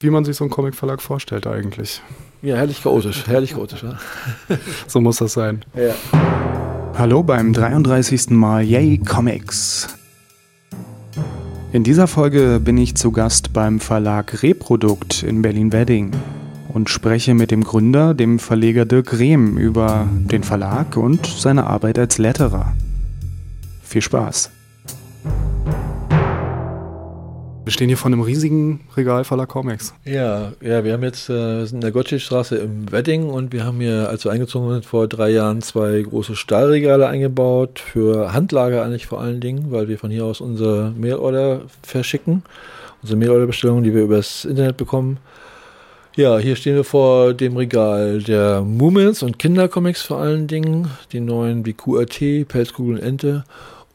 wie man sich so einen Comicverlag vorstellt eigentlich. Ja, herrlich chaotisch, herrlich chaotisch. Ja. so muss das sein. Ja. Hallo beim 33. Mal Yay Comics. In dieser Folge bin ich zu Gast beim Verlag Reprodukt in Berlin-Wedding und spreche mit dem Gründer, dem Verleger Dirk Rehm, über den Verlag und seine Arbeit als Letterer. Viel Spaß! Wir stehen hier vor einem riesigen Regal voller Comics. Ja, ja, wir haben jetzt äh, sind in der Gottschedstraße im Wedding und wir haben hier, als wir eingezogen sind, vor drei Jahren zwei große Stahlregale eingebaut für Handlager eigentlich vor allen Dingen, weil wir von hier aus unsere Mailorder verschicken, unsere Mailorderbestellungen, die wir übers Internet bekommen. Ja, hier stehen wir vor dem Regal der Moomins und Kindercomics vor allen Dingen, die neuen wie QRT, Pelzkugel und Ente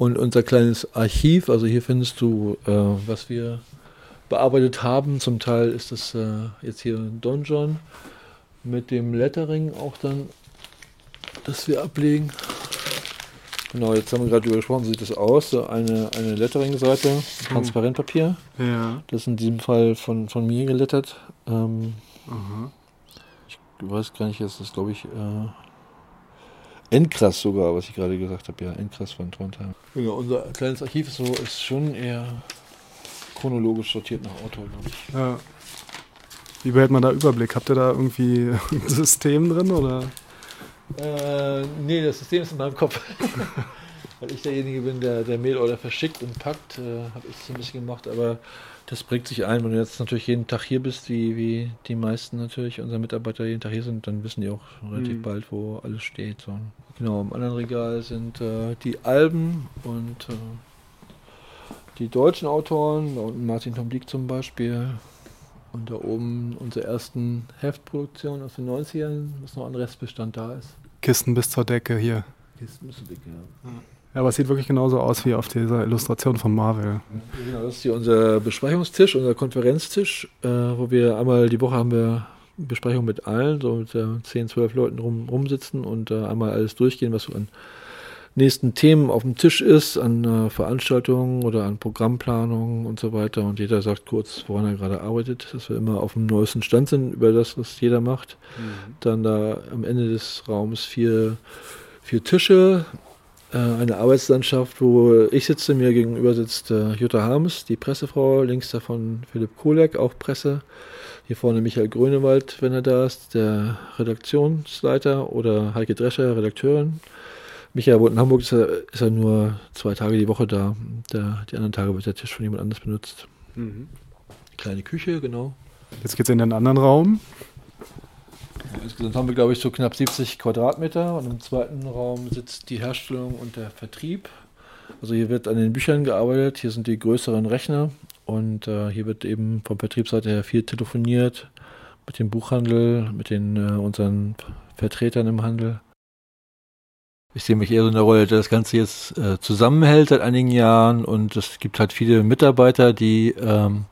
und unser kleines Archiv. Also hier findest du, äh, was wir bearbeitet haben. Zum Teil ist das äh, jetzt hier Don John mit dem Lettering auch dann, das wir ablegen. Genau, jetzt haben wir gerade über gesprochen, sieht das aus. So eine, eine Lettering-Seite, Transparentpapier. Ja. Das ist in diesem Fall von, von mir gelettert. Ähm, ich weiß gar nicht, ist das glaube ich äh, Endkrass sogar, was ich gerade gesagt habe. Ja, Endkrass von Trondheim. Ja, unser kleines Archiv ist, so, ist schon eher chronologisch sortiert nach Autor, glaube ich. Ja. Wie behält man da Überblick? Habt ihr da irgendwie ein System drin oder? Äh, nee, das System ist in meinem Kopf. Weil ich derjenige bin, der, der Mailorder verschickt und packt, äh, habe ich es ein bisschen gemacht, aber das bringt sich ein. Wenn du jetzt natürlich jeden Tag hier bist, wie, wie die meisten natürlich unserer Mitarbeiter jeden Tag hier sind, dann wissen die auch relativ mhm. bald, wo alles steht. So. Genau, im anderen Regal sind äh, die Alben und äh, die deutschen Autoren, da unten Martin Tom Dieck zum Beispiel. Und da oben unsere ersten Heftproduktionen aus den 90ern, was noch ein Restbestand da ist. Kisten bis zur Decke hier. Kisten bis zur Decke, ja. Ja, aber es sieht wirklich genauso aus wie auf dieser Illustration von Marvel. Genau, das ist hier unser Besprechungstisch, unser Konferenztisch, äh, wo wir einmal die Woche haben wir Besprechung mit allen, so mit äh, 10, 12 Leuten rum, rumsitzen und äh, einmal alles durchgehen, was so an nächsten Themen auf dem Tisch ist, an äh, Veranstaltungen oder an Programmplanungen und so weiter. Und jeder sagt kurz, woran er gerade arbeitet, dass wir immer auf dem neuesten Stand sind über das, was jeder macht. Mhm. Dann da am Ende des Raums vier, vier Tische, äh, eine Arbeitslandschaft, wo ich sitze, mir gegenüber sitzt äh, Jutta Harms, die Pressefrau, links davon Philipp Kolek, auch Presse. Hier vorne Michael Grönewald, wenn er da ist, der Redaktionsleiter oder Heike Drescher, Redakteurin. Michael wohnt in Hamburg, ist er, ist er nur zwei Tage die Woche da. Der, die anderen Tage wird der Tisch von jemand anders benutzt. Mhm. Kleine Küche, genau. Jetzt geht es in den anderen Raum. Insgesamt haben wir, glaube ich, so knapp 70 Quadratmeter und im zweiten Raum sitzt die Herstellung und der Vertrieb. Also hier wird an den Büchern gearbeitet, hier sind die größeren Rechner und äh, hier wird eben vom Vertriebsseite her viel telefoniert mit dem Buchhandel, mit den äh, unseren Vertretern im Handel. Ich sehe mich eher so in der Rolle, der das Ganze jetzt äh, zusammenhält seit einigen Jahren und es gibt halt viele Mitarbeiter, die ähm,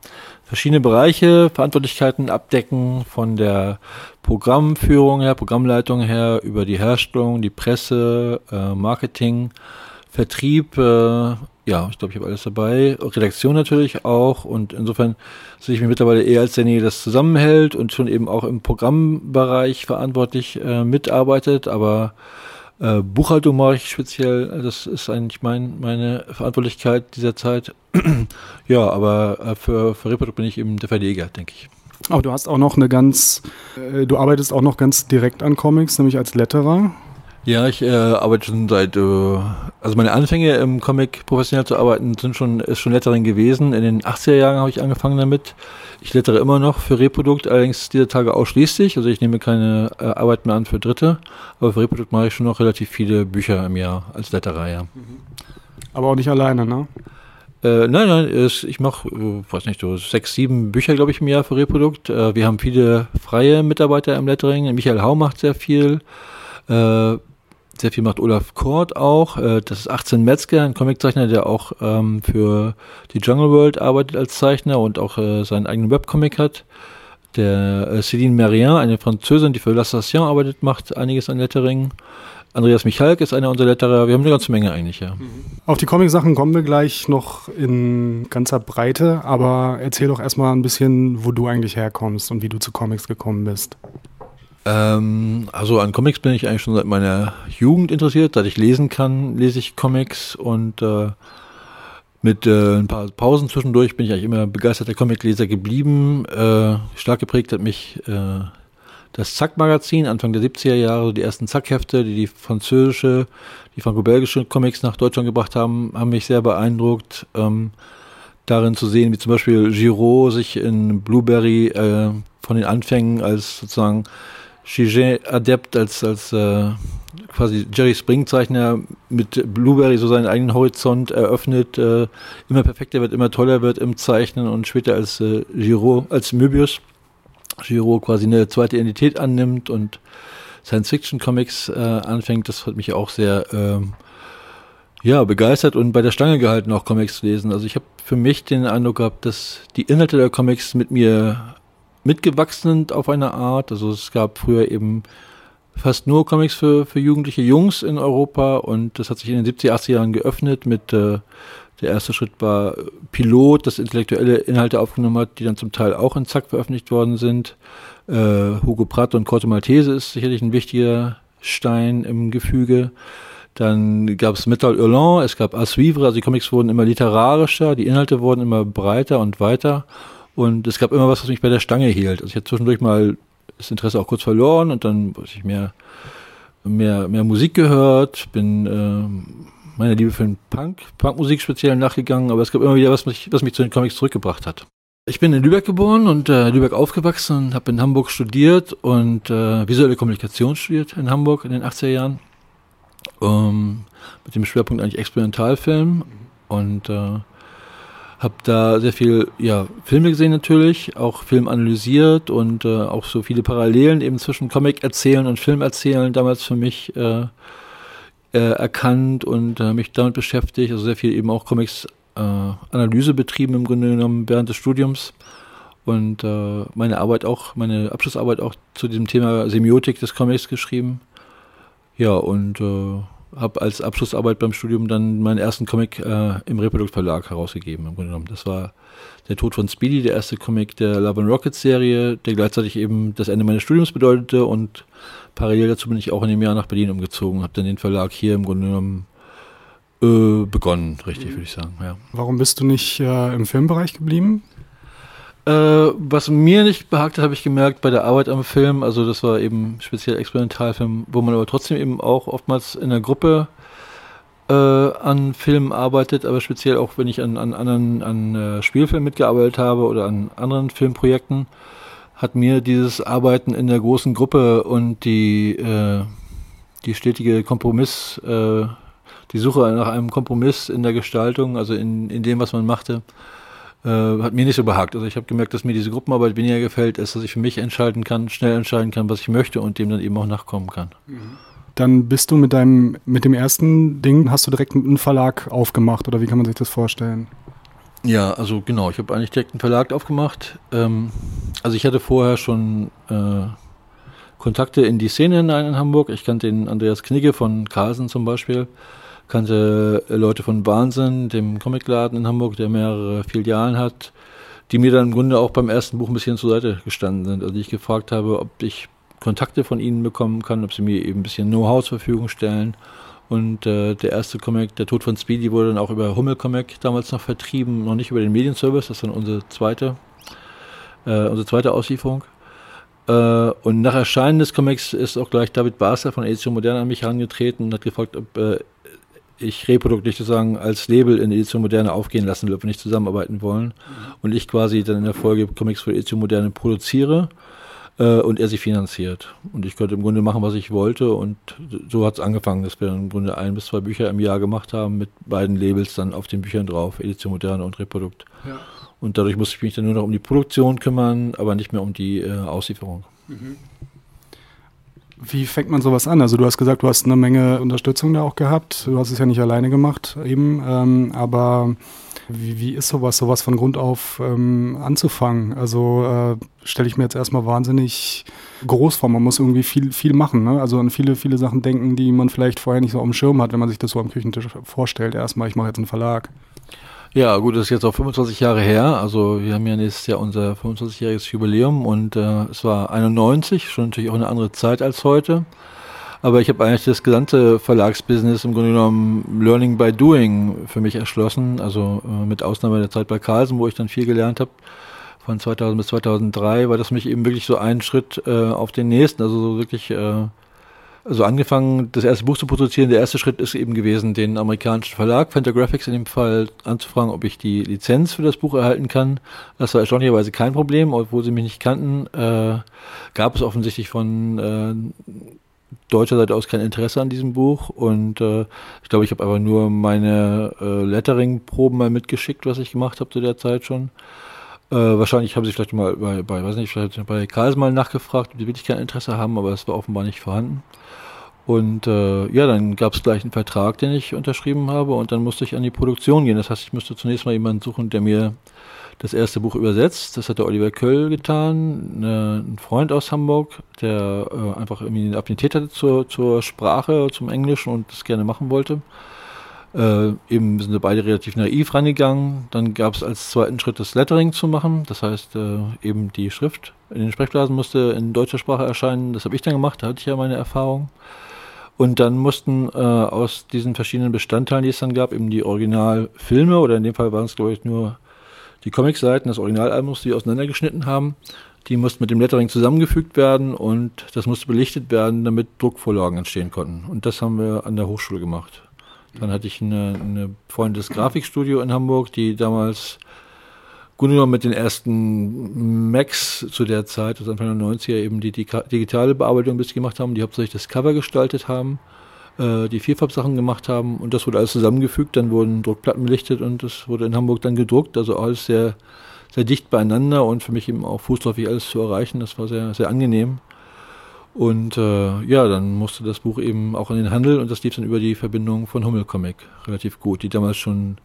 verschiedene Bereiche, Verantwortlichkeiten abdecken, von der Programmführung her, Programmleitung her, über die Herstellung, die Presse, äh, Marketing, Vertrieb, äh, ja, ich glaube, ich habe alles dabei. Redaktion natürlich auch. Und insofern sehe ich mich mittlerweile eher als derjenige, der das zusammenhält und schon eben auch im Programmbereich verantwortlich äh, mitarbeitet. Aber äh, Buchhaltung mache ich speziell, das ist eigentlich mein, meine Verantwortlichkeit dieser Zeit. ja, aber äh, für, für Report bin ich eben der Verleger, denke ich. Aber du hast auch noch eine ganz, äh, du arbeitest auch noch ganz direkt an Comics, nämlich als Letterer. Ja, ich äh, arbeite schon seit, äh, also meine Anfänge im Comic professionell zu arbeiten sind schon, ist schon Lettering gewesen. In den 80er Jahren habe ich angefangen damit. Ich lettere immer noch für Reprodukt, allerdings dieser Tage ausschließlich. Also ich nehme keine äh, Arbeit mehr an für Dritte. Aber für Reprodukt mache ich schon noch relativ viele Bücher im Jahr als Letterer, ja. Mhm. Aber auch nicht alleine, ne? Äh, nein, nein, ich mache, äh, weiß nicht, so sechs, sieben Bücher, glaube ich, im Jahr für Reprodukt. Äh, wir haben viele freie Mitarbeiter im Lettering. Michael Hau macht sehr viel. Äh, sehr viel macht Olaf Kort auch. Äh, das ist 18 Metzger, ein Comiczeichner, der auch ähm, für die Jungle World arbeitet als Zeichner und auch äh, seinen eigenen Webcomic hat. Der äh, Céline Merien, eine Französin, die für L'Assassin arbeitet, macht einiges an Lettering. Andreas Michalk ist einer unserer Letterer. Wir haben eine ganze Menge eigentlich, ja. Auf die Comic-Sachen kommen wir gleich noch in ganzer Breite, aber erzähl doch erstmal ein bisschen, wo du eigentlich herkommst und wie du zu Comics gekommen bist. Ähm, also an Comics bin ich eigentlich schon seit meiner Jugend interessiert. Seit ich lesen kann, lese ich Comics und äh, mit äh, ein paar Pausen zwischendurch bin ich eigentlich immer begeisterter Comicleser geblieben. Äh, stark geprägt hat mich äh, das Zack-Magazin Anfang der 70er Jahre, die ersten Zack-Hefte, die die französische, die franco-belgische Comics nach Deutschland gebracht haben, haben mich sehr beeindruckt. Ähm, darin zu sehen, wie zum Beispiel Giraud sich in Blueberry äh, von den Anfängen als sozusagen Gigé-Adept, als, als äh, quasi Jerry Spring-Zeichner mit Blueberry so seinen eigenen Horizont eröffnet, äh, immer perfekter wird, immer toller wird im Zeichnen und später als äh, Giraud, als Möbius. Giro quasi eine zweite Identität annimmt und Science-Fiction-Comics äh, anfängt, das hat mich auch sehr ähm, ja, begeistert und bei der Stange gehalten, auch Comics zu lesen. Also ich habe für mich den Eindruck gehabt, dass die Inhalte der Comics mit mir mitgewachsen auf eine Art. Also es gab früher eben fast nur Comics für, für jugendliche Jungs in Europa und das hat sich in den 70er, 80er Jahren geöffnet mit äh, der erste Schritt war Pilot, das intellektuelle Inhalte aufgenommen hat, die dann zum Teil auch in Zack veröffentlicht worden sind. Äh, Hugo Pratt und Corto Maltese ist sicherlich ein wichtiger Stein im Gefüge. Dann gab es Metal Hurlant, es gab As Vivre, also die Comics wurden immer literarischer, die Inhalte wurden immer breiter und weiter. Und es gab immer was, was mich bei der Stange hielt. Also ich hatte zwischendurch mal das Interesse auch kurz verloren und dann habe ich mehr, mehr, mehr Musik gehört, bin äh, meiner Liebe für den Punk, Punkmusik speziell nachgegangen, aber es gab immer wieder was, was mich zu den Comics zurückgebracht hat. Ich bin in Lübeck geboren und äh, Lübeck aufgewachsen und habe in Hamburg studiert und äh, visuelle Kommunikation studiert in Hamburg in den 80er Jahren. Ähm, mit dem Schwerpunkt eigentlich Experimentalfilm und äh, habe da sehr viel ja, Filme gesehen natürlich, auch Film analysiert und äh, auch so viele Parallelen eben zwischen Comic erzählen und Film erzählen damals für mich äh, äh, erkannt und äh, mich damit beschäftigt, also sehr viel eben auch Comics äh, Analyse betrieben im Grunde genommen während des Studiums und äh, meine Arbeit auch, meine Abschlussarbeit auch zu diesem Thema Semiotik des Comics geschrieben. Ja, und äh, habe als Abschlussarbeit beim Studium dann meinen ersten Comic äh, im Reprodukt Verlag herausgegeben. Im Grunde genommen. Das war Der Tod von Speedy, der erste Comic der Love and Rockets Serie, der gleichzeitig eben das Ende meines Studiums bedeutete und parallel dazu bin ich auch in dem Jahr nach Berlin umgezogen, habe dann den Verlag hier im Grunde genommen äh, begonnen, richtig, mhm. würde ich sagen. Ja. Warum bist du nicht äh, im Filmbereich geblieben? Äh, was mir nicht behagt hat, habe ich gemerkt bei der Arbeit am Film. Also das war eben speziell Experimentalfilm, wo man aber trotzdem eben auch oftmals in der Gruppe äh, an Filmen arbeitet, aber speziell auch wenn ich an, an anderen an äh, Spielfilmen mitgearbeitet habe oder an anderen Filmprojekten, hat mir dieses Arbeiten in der großen Gruppe und die äh, die stetige Kompromiss, äh, die Suche nach einem Kompromiss in der Gestaltung, also in, in dem, was man machte, äh, hat mir nicht so behagt. Also ich habe gemerkt, dass mir diese Gruppenarbeit weniger gefällt, als dass ich für mich entscheiden kann, schnell entscheiden kann, was ich möchte und dem dann eben auch nachkommen kann. Dann bist du mit deinem, mit dem ersten Ding, hast du direkt einen Verlag aufgemacht oder wie kann man sich das vorstellen? Ja, also genau, ich habe eigentlich direkt einen Verlag aufgemacht. Ähm, also ich hatte vorher schon äh, Kontakte in die Szene hinein in Hamburg. Ich kannte den Andreas Knigge von Carlsen zum Beispiel kannte Leute von Wahnsinn, dem Comicladen in Hamburg, der mehrere Filialen hat, die mir dann im Grunde auch beim ersten Buch ein bisschen zur Seite gestanden sind. Also ich gefragt habe, ob ich Kontakte von ihnen bekommen kann, ob sie mir eben ein bisschen Know-how zur Verfügung stellen. Und äh, der erste Comic, Der Tod von Speedy, wurde dann auch über Hummel Comic damals noch vertrieben, noch nicht über den Medienservice, das ist dann unsere zweite, äh, unsere zweite Auslieferung. Äh, und nach Erscheinen des Comics ist auch gleich David Basler von Edition Modern an mich herangetreten und hat gefragt, ob äh, ich Reprodukt nicht sozusagen als Label in Edition Moderne aufgehen lassen will, ob wir nicht zusammenarbeiten wollen. Mhm. Und ich quasi dann in der Folge Comics für Edition Moderne produziere äh, und er sie finanziert. Und ich könnte im Grunde machen, was ich wollte. Und so hat es angefangen, dass wir im Grunde ein bis zwei Bücher im Jahr gemacht haben mit beiden Labels dann auf den Büchern drauf, Edition Moderne und Reprodukt. Ja. Und dadurch musste ich mich dann nur noch um die Produktion kümmern, aber nicht mehr um die äh, Auslieferung. Mhm. Wie fängt man sowas an? Also du hast gesagt, du hast eine Menge Unterstützung da auch gehabt. Du hast es ja nicht alleine gemacht eben, ähm, aber wie, wie ist sowas, sowas von Grund auf ähm, anzufangen? Also äh, stelle ich mir jetzt erstmal wahnsinnig groß vor. Man muss irgendwie viel, viel machen. Ne? Also an viele, viele Sachen denken, die man vielleicht vorher nicht so auf dem Schirm hat, wenn man sich das so am Küchentisch vorstellt. Erstmal, ich mache jetzt einen Verlag. Ja, gut, das ist jetzt auch 25 Jahre her. Also wir haben ja nächstes Jahr unser 25-jähriges Jubiläum und äh, es war 91, schon natürlich auch eine andere Zeit als heute. Aber ich habe eigentlich das gesamte Verlagsbusiness im Grunde genommen Learning by Doing für mich erschlossen. Also äh, mit Ausnahme der Zeit bei Carlsen, wo ich dann viel gelernt habe. Von 2000 bis 2003 war das mich eben wirklich so ein Schritt äh, auf den nächsten. Also so wirklich äh, also angefangen, das erste Buch zu produzieren. Der erste Schritt ist eben gewesen, den amerikanischen Verlag, Fantagraphics in dem Fall, anzufragen, ob ich die Lizenz für das Buch erhalten kann. Das war erstaunlicherweise kein Problem, obwohl sie mich nicht kannten. Äh, gab es offensichtlich von äh, deutscher Seite aus kein Interesse an diesem Buch und äh, ich glaube, ich habe aber nur meine äh, Lettering-Proben mal mitgeschickt, was ich gemacht habe zu der Zeit schon. Äh, wahrscheinlich haben sie vielleicht mal bei, bei weiß nicht, vielleicht bei Karls mal nachgefragt, ob die wirklich kein Interesse haben, aber es war offenbar nicht vorhanden. Und äh, ja, dann gab es gleich einen Vertrag, den ich unterschrieben habe und dann musste ich an die Produktion gehen. Das heißt, ich musste zunächst mal jemanden suchen, der mir das erste Buch übersetzt. Das hat der Oliver Köll getan, ne, ein Freund aus Hamburg, der äh, einfach irgendwie eine Affinität hatte zur, zur Sprache, zum Englischen und das gerne machen wollte. Äh, eben sind wir beide relativ naiv reingegangen. Dann gab es als zweiten Schritt das Lettering zu machen. Das heißt, äh, eben die Schrift in den Sprechblasen musste in deutscher Sprache erscheinen. Das habe ich dann gemacht, da hatte ich ja meine Erfahrung. Und dann mussten äh, aus diesen verschiedenen Bestandteilen, die es dann gab, eben die Originalfilme, oder in dem Fall waren es, glaube ich, nur die Comicseiten des Originalalbums, die auseinandergeschnitten haben, die mussten mit dem Lettering zusammengefügt werden und das musste belichtet werden, damit Druckvorlagen entstehen konnten. Und das haben wir an der Hochschule gemacht. Dann hatte ich eine, eine Freundin des Grafikstudio in Hamburg, die damals genommen mit den ersten Macs zu der Zeit, also Anfang der 90er, eben die, die digitale Bearbeitung ein bisschen gemacht haben, die hauptsächlich das Cover gestaltet haben, äh, die Vierfarbsachen gemacht haben und das wurde alles zusammengefügt, dann wurden Druckplatten belichtet und das wurde in Hamburg dann gedruckt, also alles sehr, sehr dicht beieinander und für mich eben auch fußläufig alles zu erreichen, das war sehr, sehr angenehm. Und äh, ja, dann musste das Buch eben auch in den Handel und das lief dann über die Verbindung von Hummel Comic relativ gut, die damals schon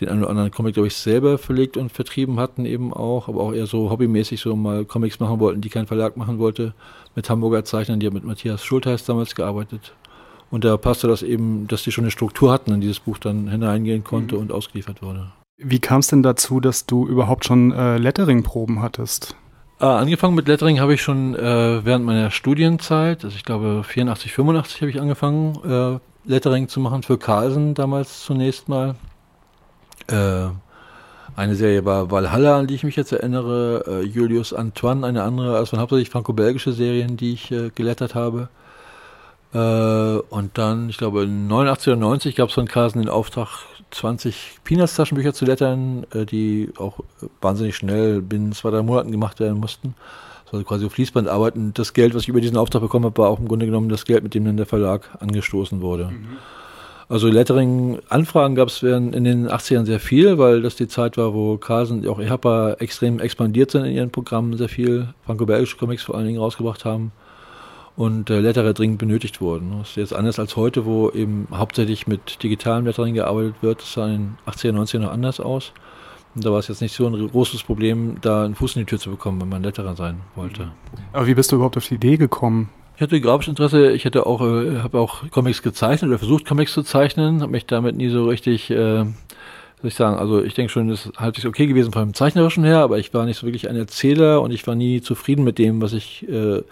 den einen oder anderen Comic, glaube ich, selber verlegt und vertrieben hatten eben auch, aber auch eher so hobbymäßig so mal Comics machen wollten, die kein Verlag machen wollte, mit Hamburger Zeichnern, die haben mit Matthias Schultheiß damals gearbeitet. Und da passte das eben, dass die schon eine Struktur hatten, in dieses Buch dann hineingehen konnte mhm. und ausgeliefert wurde. Wie kam es denn dazu, dass du überhaupt schon äh, Lettering-Proben hattest? Äh, angefangen mit Lettering habe ich schon äh, während meiner Studienzeit, also ich glaube 84, 85 habe ich angefangen, äh, Lettering zu machen für Carlsen damals zunächst mal. Äh, eine Serie war Valhalla, an die ich mich jetzt erinnere, äh, Julius Antoine, eine andere, also hauptsächlich franco-belgische Serien, die ich äh, gelettert habe. Und dann, ich glaube, 89 oder 90 gab es von Carlsen den Auftrag, 20 Peanuts-Taschenbücher zu lettern, äh, die auch wahnsinnig schnell binnen zwei, drei Monaten gemacht werden mussten. Also quasi auf Fließband arbeiten. Das Geld, was ich über diesen Auftrag bekommen habe, war auch im Grunde genommen das Geld, mit dem dann der Verlag angestoßen wurde. Mhm. Also Lettering-Anfragen gab es in den 80ern sehr viel, weil das die Zeit war, wo Carlsen, auch EHPA extrem expandiert sind in ihren Programmen, sehr viel franco-belgische Comics vor allen Dingen rausgebracht haben und äh, Letterer dringend benötigt wurden. Das ist jetzt anders als heute, wo eben hauptsächlich mit digitalem Lettering gearbeitet wird. Das sah in den 80er, 90er noch anders aus. Und da war es jetzt nicht so ein großes Problem, da einen Fuß in die Tür zu bekommen, wenn man Letterer sein wollte. Aber wie bist du überhaupt auf die Idee gekommen, ich hatte grafisches Interesse. Ich hätte auch, äh, habe auch Comics gezeichnet oder versucht Comics zu zeichnen. Habe mich damit nie so richtig, äh, soll ich sagen, also ich denke schon, das ist halt okay gewesen vom zeichnerischen her, aber ich war nicht so wirklich ein Erzähler und ich war nie zufrieden mit dem, was ich äh,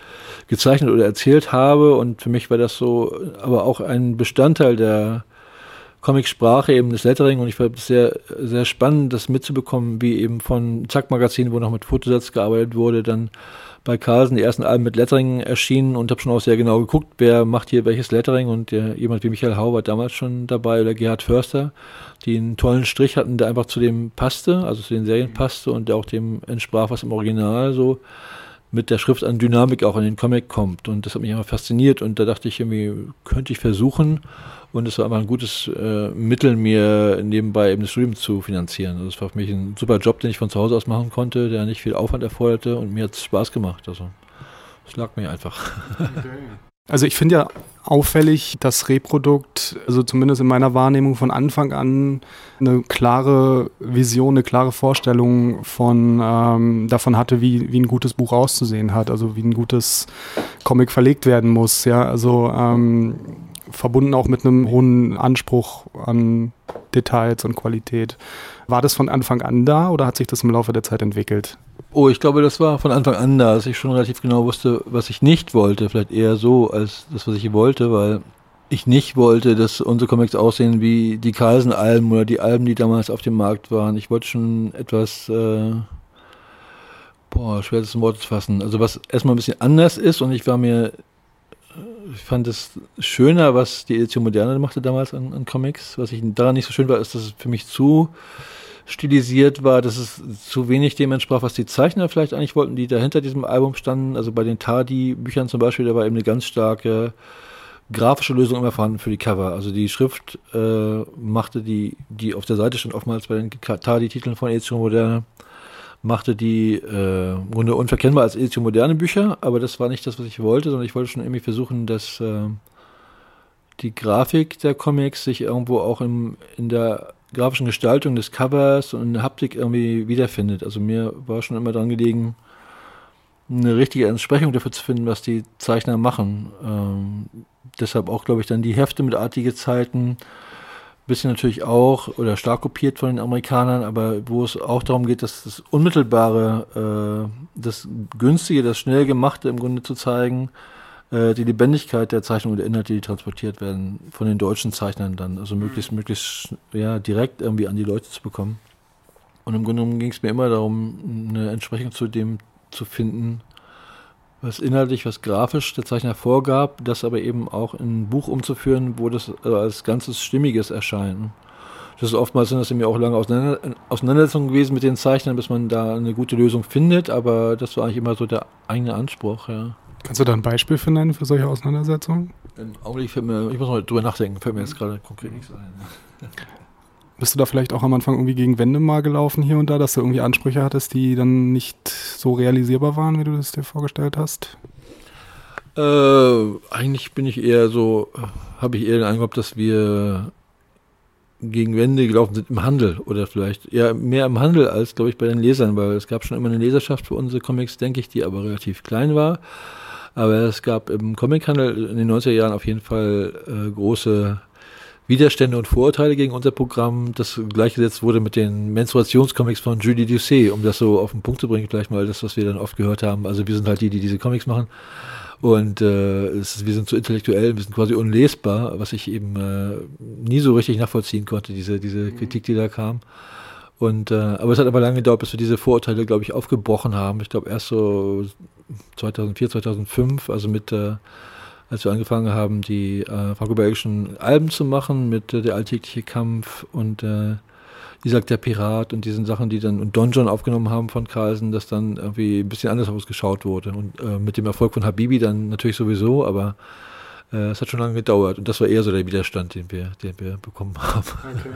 gezeichnet oder erzählt habe. Und für mich war das so, aber auch ein Bestandteil der Comicsprache eben das Lettering und ich fand es sehr, sehr spannend, das mitzubekommen, wie eben von Zack Magazin, wo noch mit Fotosatz gearbeitet wurde, dann bei Carlsen die ersten Alben mit Lettering erschienen und habe schon auch sehr genau geguckt, wer macht hier welches Lettering. Und der, jemand wie Michael Hau war damals schon dabei oder Gerhard Förster, die einen tollen Strich hatten, der einfach zu dem passte, also zu den Serien passte und der auch dem entsprach, was im Original so mit der Schrift an Dynamik auch in den Comic kommt und das hat mich immer fasziniert und da dachte ich irgendwie, könnte ich versuchen und es war einfach ein gutes äh, Mittel, mir nebenbei eben das Studium zu finanzieren. Also es war für mich ein super Job, den ich von zu Hause aus machen konnte, der nicht viel Aufwand erforderte und mir hat es Spaß gemacht. Also es lag mir einfach. Okay. Also ich finde ja auffällig, dass Reprodukt, also zumindest in meiner Wahrnehmung von Anfang an eine klare Vision, eine klare Vorstellung von ähm, davon hatte, wie, wie ein gutes Buch auszusehen hat, also wie ein gutes Comic verlegt werden muss. Ja, also ähm, verbunden auch mit einem hohen Anspruch an Details und Qualität. War das von Anfang an da oder hat sich das im Laufe der Zeit entwickelt? Oh, ich glaube, das war von Anfang an da, dass ich schon relativ genau wusste, was ich nicht wollte. Vielleicht eher so als das, was ich wollte, weil ich nicht wollte, dass unsere Comics aussehen wie die Carlsen-Alben oder die Alben, die damals auf dem Markt waren. Ich wollte schon etwas, äh, boah, schwer das in Worte zu fassen. Also was erstmal ein bisschen anders ist und ich war mir, ich fand es schöner, was die Edition Moderne machte damals an, an Comics. Was ich daran nicht so schön war, ist, dass es für mich zu stilisiert war, dass es zu wenig dem entsprach, was die Zeichner vielleicht eigentlich wollten, die dahinter diesem Album standen. Also bei den Tardi-Büchern zum Beispiel, da war eben eine ganz starke grafische Lösung immer vorhanden für die Cover. Also die Schrift äh, machte die, die auf der Seite stand oftmals bei den Tardi-Titeln von Edition Moderne, machte die äh, im Grunde unverkennbar als Edition Moderne Bücher, aber das war nicht das, was ich wollte, sondern ich wollte schon irgendwie versuchen, dass äh, die Grafik der Comics sich irgendwo auch im, in der grafischen Gestaltung des Covers und in der Haptik irgendwie wiederfindet. Also mir war schon immer dran gelegen, eine richtige Entsprechung dafür zu finden, was die Zeichner machen. Ähm, deshalb auch, glaube ich, dann die Hefte mit artige Zeiten, bisschen natürlich auch oder stark kopiert von den Amerikanern, aber wo es auch darum geht, dass das Unmittelbare, äh, das Günstige, das schnell Gemachte im Grunde zu zeigen, äh, die Lebendigkeit der Zeichnung und der Inhalte, die transportiert werden, von den deutschen Zeichnern dann, also möglichst, mhm. möglichst ja, direkt irgendwie an die Leute zu bekommen. Und im Grunde genommen ging es mir immer darum, eine Entsprechung zu dem zu finden, was inhaltlich, was grafisch der Zeichner vorgab, das aber eben auch in ein Buch umzuführen, wo das also als ganzes Stimmiges erscheint. Das ist oftmals sind das mir auch lange Auseinandersetzungen gewesen mit den Zeichnern, bis man da eine gute Lösung findet, aber das war eigentlich immer so der eigene Anspruch, ja. Kannst du da ein Beispiel für nennen für solche Auseinandersetzungen? Im Augenblick fällt mir, ich muss mal drüber nachdenken, fällt mir jetzt gerade konkret nichts ein. Bist du da vielleicht auch am Anfang irgendwie gegen Wände mal gelaufen hier und da, dass du irgendwie Ansprüche hattest, die dann nicht so realisierbar waren, wie du das dir vorgestellt hast? Äh, eigentlich bin ich eher so, habe ich eher den Eindruck, dass wir gegen Wände gelaufen sind im Handel oder vielleicht eher mehr im Handel als, glaube ich, bei den Lesern, weil es gab schon immer eine Leserschaft für unsere Comics, denke ich, die aber relativ klein war. Aber es gab im Comichandel in den 90er Jahren auf jeden Fall äh, große Widerstände und Vorurteile gegen unser Programm. Das gleichgesetzt wurde mit den Menstruationscomics von Julie Doucet, um das so auf den Punkt zu bringen, gleich mal das, was wir dann oft gehört haben. Also wir sind halt die, die diese Comics machen. Und äh, ist, wir sind so intellektuell, wir sind quasi unlesbar, was ich eben äh, nie so richtig nachvollziehen konnte, diese, diese mhm. Kritik, die da kam. Und äh, aber es hat aber lange gedauert, bis wir diese Vorurteile, glaube ich, aufgebrochen haben. Ich glaube erst so 2004, 2005, also mit, äh, als wir angefangen haben, die äh, franco-belgischen Alben zu machen, mit äh, der alltägliche Kampf und äh, Isaac der Pirat und diesen Sachen, die dann und Don John aufgenommen haben von Carlsen, dass dann irgendwie ein bisschen anders ausgeschaut wurde. Und äh, mit dem Erfolg von Habibi dann natürlich sowieso, aber äh, es hat schon lange gedauert und das war eher so der Widerstand, den wir, den wir bekommen haben.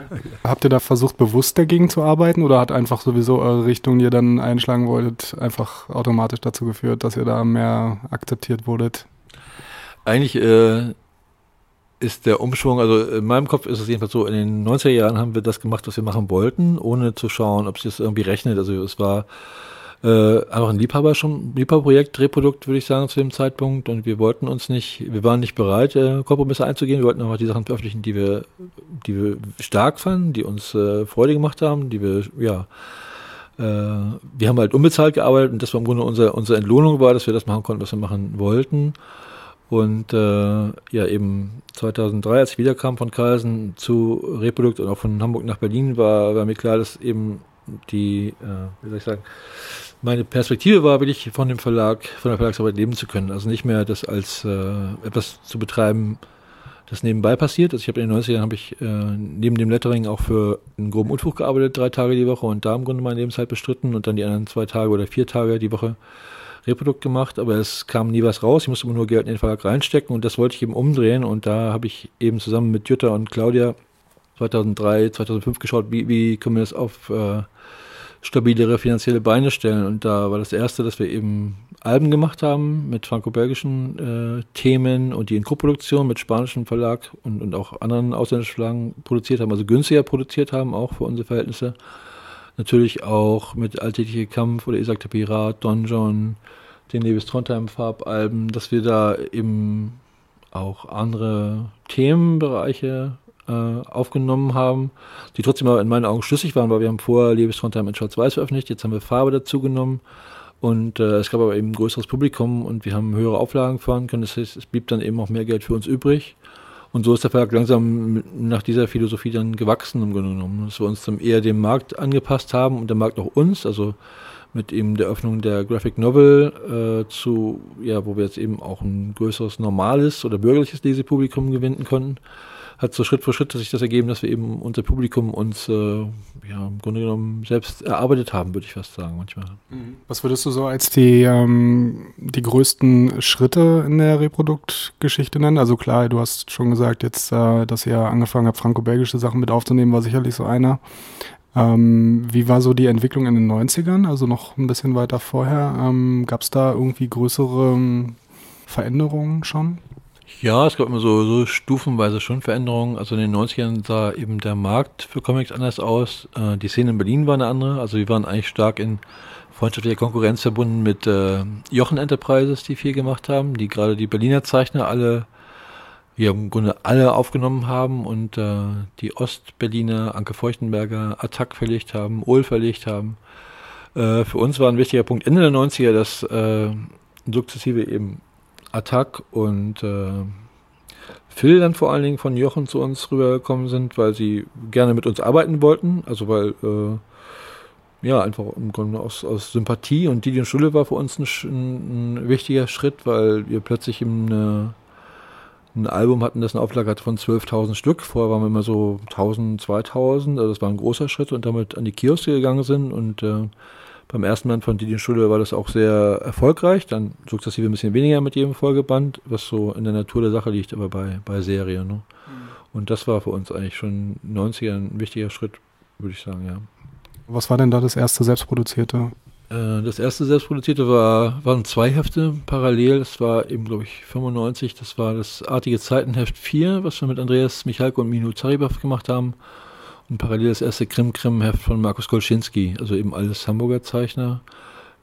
Okay. Habt ihr da versucht, bewusst dagegen zu arbeiten oder hat einfach sowieso eure Richtung, die ihr dann einschlagen wolltet, einfach automatisch dazu geführt, dass ihr da mehr akzeptiert wurdet? Eigentlich äh, ist der Umschwung, also in meinem Kopf ist es jedenfalls so, in den 90er Jahren haben wir das gemacht, was wir machen wollten, ohne zu schauen, ob sich das irgendwie rechnet. Also es war äh, einfach ein Liebhaber schon, Liebhaberprojekt, Drehprodukt, würde ich sagen, zu dem Zeitpunkt. Und wir wollten uns nicht, wir waren nicht bereit, äh, Kompromisse einzugehen. Wir wollten einfach die Sachen veröffentlichen, die wir, die wir stark fanden, die uns äh, Freude gemacht haben, die wir, ja, äh, wir haben halt unbezahlt gearbeitet und das war im Grunde unsere, unsere Entlohnung war, dass wir das machen konnten, was wir machen wollten. Und äh, ja, eben 2003, als ich wiederkam von Carlsen zu Reprodukt und auch von Hamburg nach Berlin, war, war mir klar, dass eben die, äh, wie soll ich sagen, meine Perspektive war wirklich von dem Verlag, von der Verlagsarbeit leben zu können. Also nicht mehr das als äh, etwas zu betreiben, das nebenbei passiert. Also ich habe in den 90ern habe ich äh, neben dem Lettering auch für einen groben Unfug gearbeitet, drei Tage die Woche und da im Grunde meine Lebenszeit bestritten und dann die anderen zwei Tage oder vier Tage die Woche Reprodukt gemacht, aber es kam nie was raus. Ich musste immer nur Geld in den Verlag reinstecken und das wollte ich eben umdrehen und da habe ich eben zusammen mit Jutta und Claudia 2003, 2005 geschaut, wie, wie können wir das auf äh, stabilere finanzielle Beine stellen. Und da war das erste, dass wir eben Alben gemacht haben mit franco-belgischen äh, Themen und die in Koproduktion mit spanischem Verlag und, und auch anderen ausländischen Verlagen produziert haben, also günstiger produziert haben, auch für unsere Verhältnisse. Natürlich auch mit Alltägliche Kampf oder Isaac der Pirat, Don John, den Lewis Trondheim Farbalben, dass wir da eben auch andere Themenbereiche äh, aufgenommen haben, die trotzdem aber in meinen Augen schlüssig waren, weil wir haben vorher Lewis Trondheim in Schwarz-Weiß veröffentlicht, jetzt haben wir Farbe dazu genommen und äh, es gab aber eben ein größeres Publikum und wir haben höhere Auflagen fahren können. Das heißt, es blieb dann eben auch mehr Geld für uns übrig. Und so ist der Verlag langsam nach dieser Philosophie dann gewachsen im Grunde genommen, dass wir uns dann eher dem Markt angepasst haben und der Markt auch uns, also mit eben der Öffnung der Graphic Novel äh, zu, ja, wo wir jetzt eben auch ein größeres normales oder bürgerliches Lesepublikum gewinnen konnten hat so Schritt für Schritt sich das ergeben, dass wir eben unser Publikum uns äh, ja, im Grunde genommen selbst erarbeitet haben, würde ich fast sagen manchmal. Mhm. Was würdest du so als die, ähm, die größten Schritte in der Reproduktgeschichte nennen? Also klar, du hast schon gesagt, jetzt, äh, dass ihr angefangen habt, franco-belgische Sachen mit aufzunehmen, war sicherlich so einer. Ähm, wie war so die Entwicklung in den 90ern, also noch ein bisschen weiter vorher? Ähm, Gab es da irgendwie größere ähm, Veränderungen schon? Ja, es gab immer so, so stufenweise schon Veränderungen. Also in den 90ern sah eben der Markt für Comics anders aus. Äh, die Szene in Berlin war eine andere. Also wir waren eigentlich stark in freundschaftlicher Konkurrenz verbunden mit äh, Jochen Enterprises, die viel gemacht haben, die gerade die Berliner Zeichner alle, ja im Grunde alle aufgenommen haben und äh, die Ostberliner, Anke Feuchtenberger, Attack verlegt haben, Ohl verlegt haben. Äh, für uns war ein wichtiger Punkt Ende der 90er, dass äh, sukzessive eben Attack und äh, Phil dann vor allen Dingen von Jochen zu uns rübergekommen sind, weil sie gerne mit uns arbeiten wollten. Also weil, äh, ja, einfach im Grunde aus, aus Sympathie und Didi und Schule war für uns ein, ein, ein wichtiger Schritt, weil wir plötzlich im, ein Album hatten, das eine Auflage hatte von 12.000 Stück. Vorher waren wir immer so 1.000, 2.000. Also das war ein großer Schritt und damit an die Kioske gegangen sind und äh, beim ersten Band von Didi Schule war das auch sehr erfolgreich, dann sukzessive ein bisschen weniger mit jedem Folgeband, was so in der Natur der Sache liegt, aber bei, bei Serien. Ne? Mhm. Und das war für uns eigentlich schon 90er ein wichtiger Schritt, würde ich sagen, ja. Was war denn da das erste selbstproduzierte? Äh, das erste selbstproduzierte war, waren zwei Hefte parallel. Das war eben, glaube ich, 95. Das war das Artige Zeitenheft 4, was wir mit Andreas Michalko und Minu Zaribov gemacht haben. Und parallel das erste Krim-Krim-Heft von Markus Kolczynski, also eben alles Hamburger Zeichner,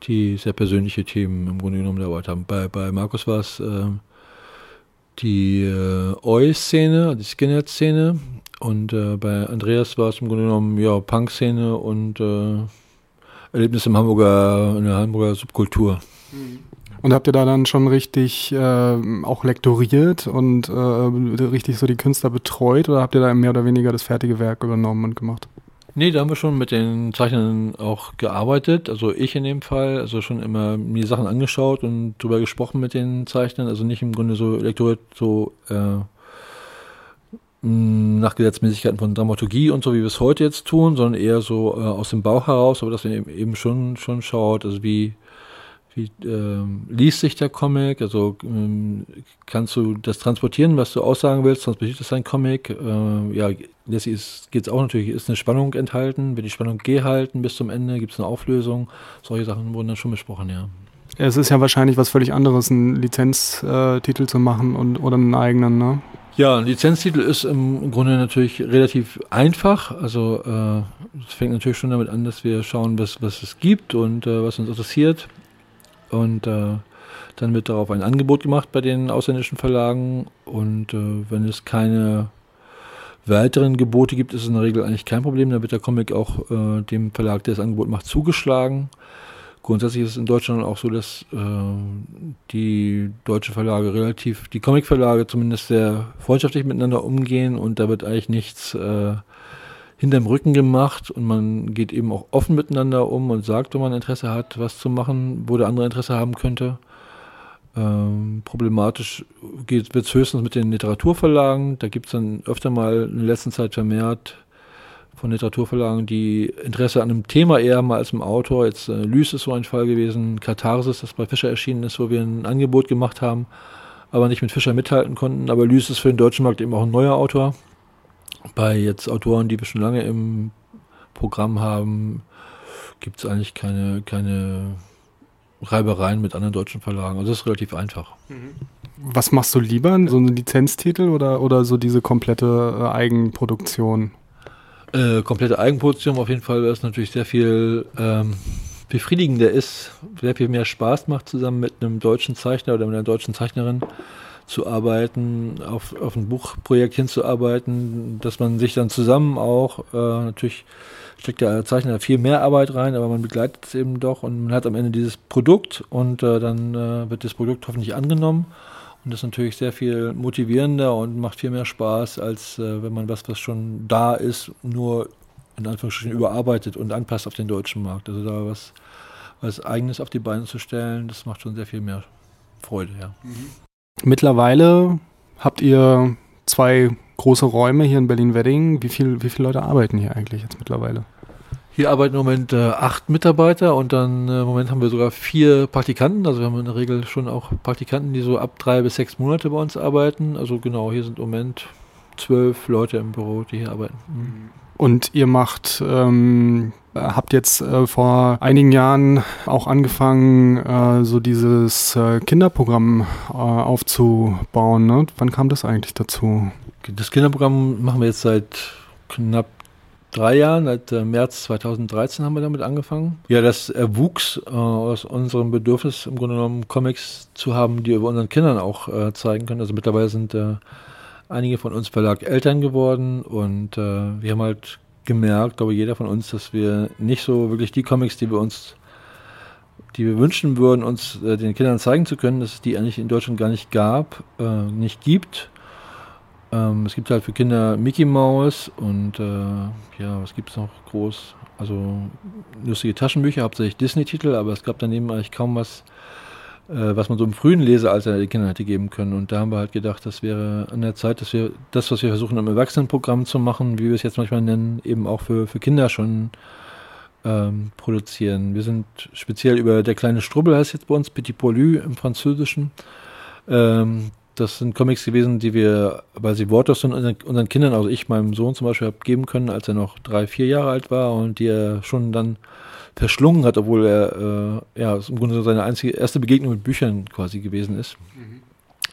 die sehr persönliche Themen im Grunde genommen dabei haben. Bei, bei Markus war es äh, die äh, Oi-Szene, die Skinhead-Szene und äh, bei Andreas war es im Grunde genommen ja Punk-Szene und äh, Erlebnis im Hamburger, in der Hamburger Subkultur. Mhm. Und habt ihr da dann schon richtig äh, auch lektoriert und äh, richtig so die Künstler betreut oder habt ihr da mehr oder weniger das fertige Werk übernommen und gemacht? Nee, da haben wir schon mit den Zeichnern auch gearbeitet, also ich in dem Fall, also schon immer mir Sachen angeschaut und drüber gesprochen mit den Zeichnern, also nicht im Grunde so lektoriert, so äh, nach Gesetzmäßigkeiten von Dramaturgie und so, wie wir es heute jetzt tun, sondern eher so äh, aus dem Bauch heraus, aber dass man eben schon, schon schaut, also wie, wie ähm, liest sich der Comic? Also ähm, kannst du das transportieren, was du aussagen willst? Transportiert das dein Comic? Äh, ja, letztlich geht es auch natürlich, ist eine Spannung enthalten. Wird die Spannung gehalten bis zum Ende? Gibt es eine Auflösung? Solche Sachen wurden dann schon besprochen, ja. Es ist ja wahrscheinlich was völlig anderes, einen Lizenztitel äh, zu machen und, oder einen eigenen, ne? Ja, ein Lizenztitel ist im Grunde natürlich relativ einfach. Also äh, es fängt natürlich schon damit an, dass wir schauen, was, was es gibt und äh, was uns interessiert. Und äh, dann wird darauf ein Angebot gemacht bei den ausländischen Verlagen. Und äh, wenn es keine weiteren Gebote gibt, ist es in der Regel eigentlich kein Problem. Dann wird der Comic auch äh, dem Verlag, der das Angebot macht, zugeschlagen. Grundsätzlich ist es in Deutschland auch so, dass äh, die deutschen Verlage relativ, die Comicverlage zumindest sehr freundschaftlich miteinander umgehen und da wird eigentlich nichts äh, hinterm Rücken gemacht und man geht eben auch offen miteinander um und sagt, wenn man Interesse hat, was zu machen, wo der andere Interesse haben könnte. Ähm, problematisch wird es höchstens mit den Literaturverlagen. Da gibt es dann öfter mal in der letzten Zeit vermehrt von Literaturverlagen, die Interesse an einem Thema eher mal als im Autor. Jetzt äh, Lys ist so ein Fall gewesen, Katharsis, das bei Fischer erschienen ist, wo wir ein Angebot gemacht haben, aber nicht mit Fischer mithalten konnten. Aber Lys ist für den deutschen Markt eben auch ein neuer Autor bei jetzt Autoren, die wir schon lange im Programm haben, gibt es eigentlich keine, keine Reibereien mit anderen deutschen Verlagen. Also das ist relativ einfach. Mhm. Was machst du lieber? So eine Lizenztitel oder, oder so diese komplette äh, Eigenproduktion? Äh, komplette Eigenproduktion auf jeden Fall, weil es natürlich sehr viel ähm, befriedigender ist, sehr viel mehr Spaß macht, zusammen mit einem deutschen Zeichner oder mit einer deutschen Zeichnerin zu arbeiten, auf, auf ein Buchprojekt hinzuarbeiten, dass man sich dann zusammen auch, äh, natürlich steckt der Zeichner viel mehr Arbeit rein, aber man begleitet es eben doch und man hat am Ende dieses Produkt und äh, dann äh, wird das Produkt hoffentlich angenommen. Und das ist natürlich sehr viel motivierender und macht viel mehr Spaß, als äh, wenn man was, was schon da ist, nur in Anführungsstrichen überarbeitet und anpasst auf den deutschen Markt. Also da was, was Eigenes auf die Beine zu stellen, das macht schon sehr viel mehr Freude, ja. Mhm. Mittlerweile habt ihr zwei große Räume hier in Berlin-Wedding. Wie, viel, wie viele Leute arbeiten hier eigentlich jetzt mittlerweile? Hier arbeiten im Moment äh, acht Mitarbeiter und dann äh, im Moment haben wir sogar vier Praktikanten. Also wir haben in der Regel schon auch Praktikanten, die so ab drei bis sechs Monate bei uns arbeiten. Also genau, hier sind im Moment zwölf Leute im Büro, die hier arbeiten. Mhm. Und ihr macht, ähm, habt jetzt äh, vor einigen Jahren auch angefangen, äh, so dieses äh, Kinderprogramm äh, aufzubauen. Ne? Wann kam das eigentlich dazu? Das Kinderprogramm machen wir jetzt seit knapp drei Jahren, seit äh, März 2013 haben wir damit angefangen. Ja, das erwuchs äh, aus unserem Bedürfnis, im Grunde genommen Comics zu haben, die wir unseren Kindern auch äh, zeigen können. Also mittlerweile sind äh, einige von uns Verlag Eltern geworden und äh, wir haben halt gemerkt, glaube ich, jeder von uns, dass wir nicht so wirklich die Comics, die wir uns, die wir wünschen würden, uns äh, den Kindern zeigen zu können, dass es die eigentlich in Deutschland gar nicht gab, äh, nicht gibt. Ähm, es gibt halt für Kinder Mickey Mouse und äh, ja, was gibt es noch groß? Also lustige Taschenbücher, hauptsächlich Disney-Titel, aber es gab daneben eigentlich kaum was, was man so im frühen Lesealter den Kindern hätte geben können. Und da haben wir halt gedacht, das wäre an der Zeit, dass wir das, was wir versuchen im Erwachsenenprogramm zu machen, wie wir es jetzt manchmal nennen, eben auch für, für Kinder schon ähm, produzieren. Wir sind speziell über Der kleine Strubbel heißt jetzt bei uns, Petit Poilu im Französischen. Ähm, das sind Comics gewesen, die wir, weil sie sind, unseren, unseren Kindern, also ich meinem Sohn zum Beispiel, habe geben können, als er noch drei, vier Jahre alt war und die er schon dann verschlungen hat, obwohl er äh, ja im Grunde seine einzige erste Begegnung mit Büchern quasi gewesen ist mhm.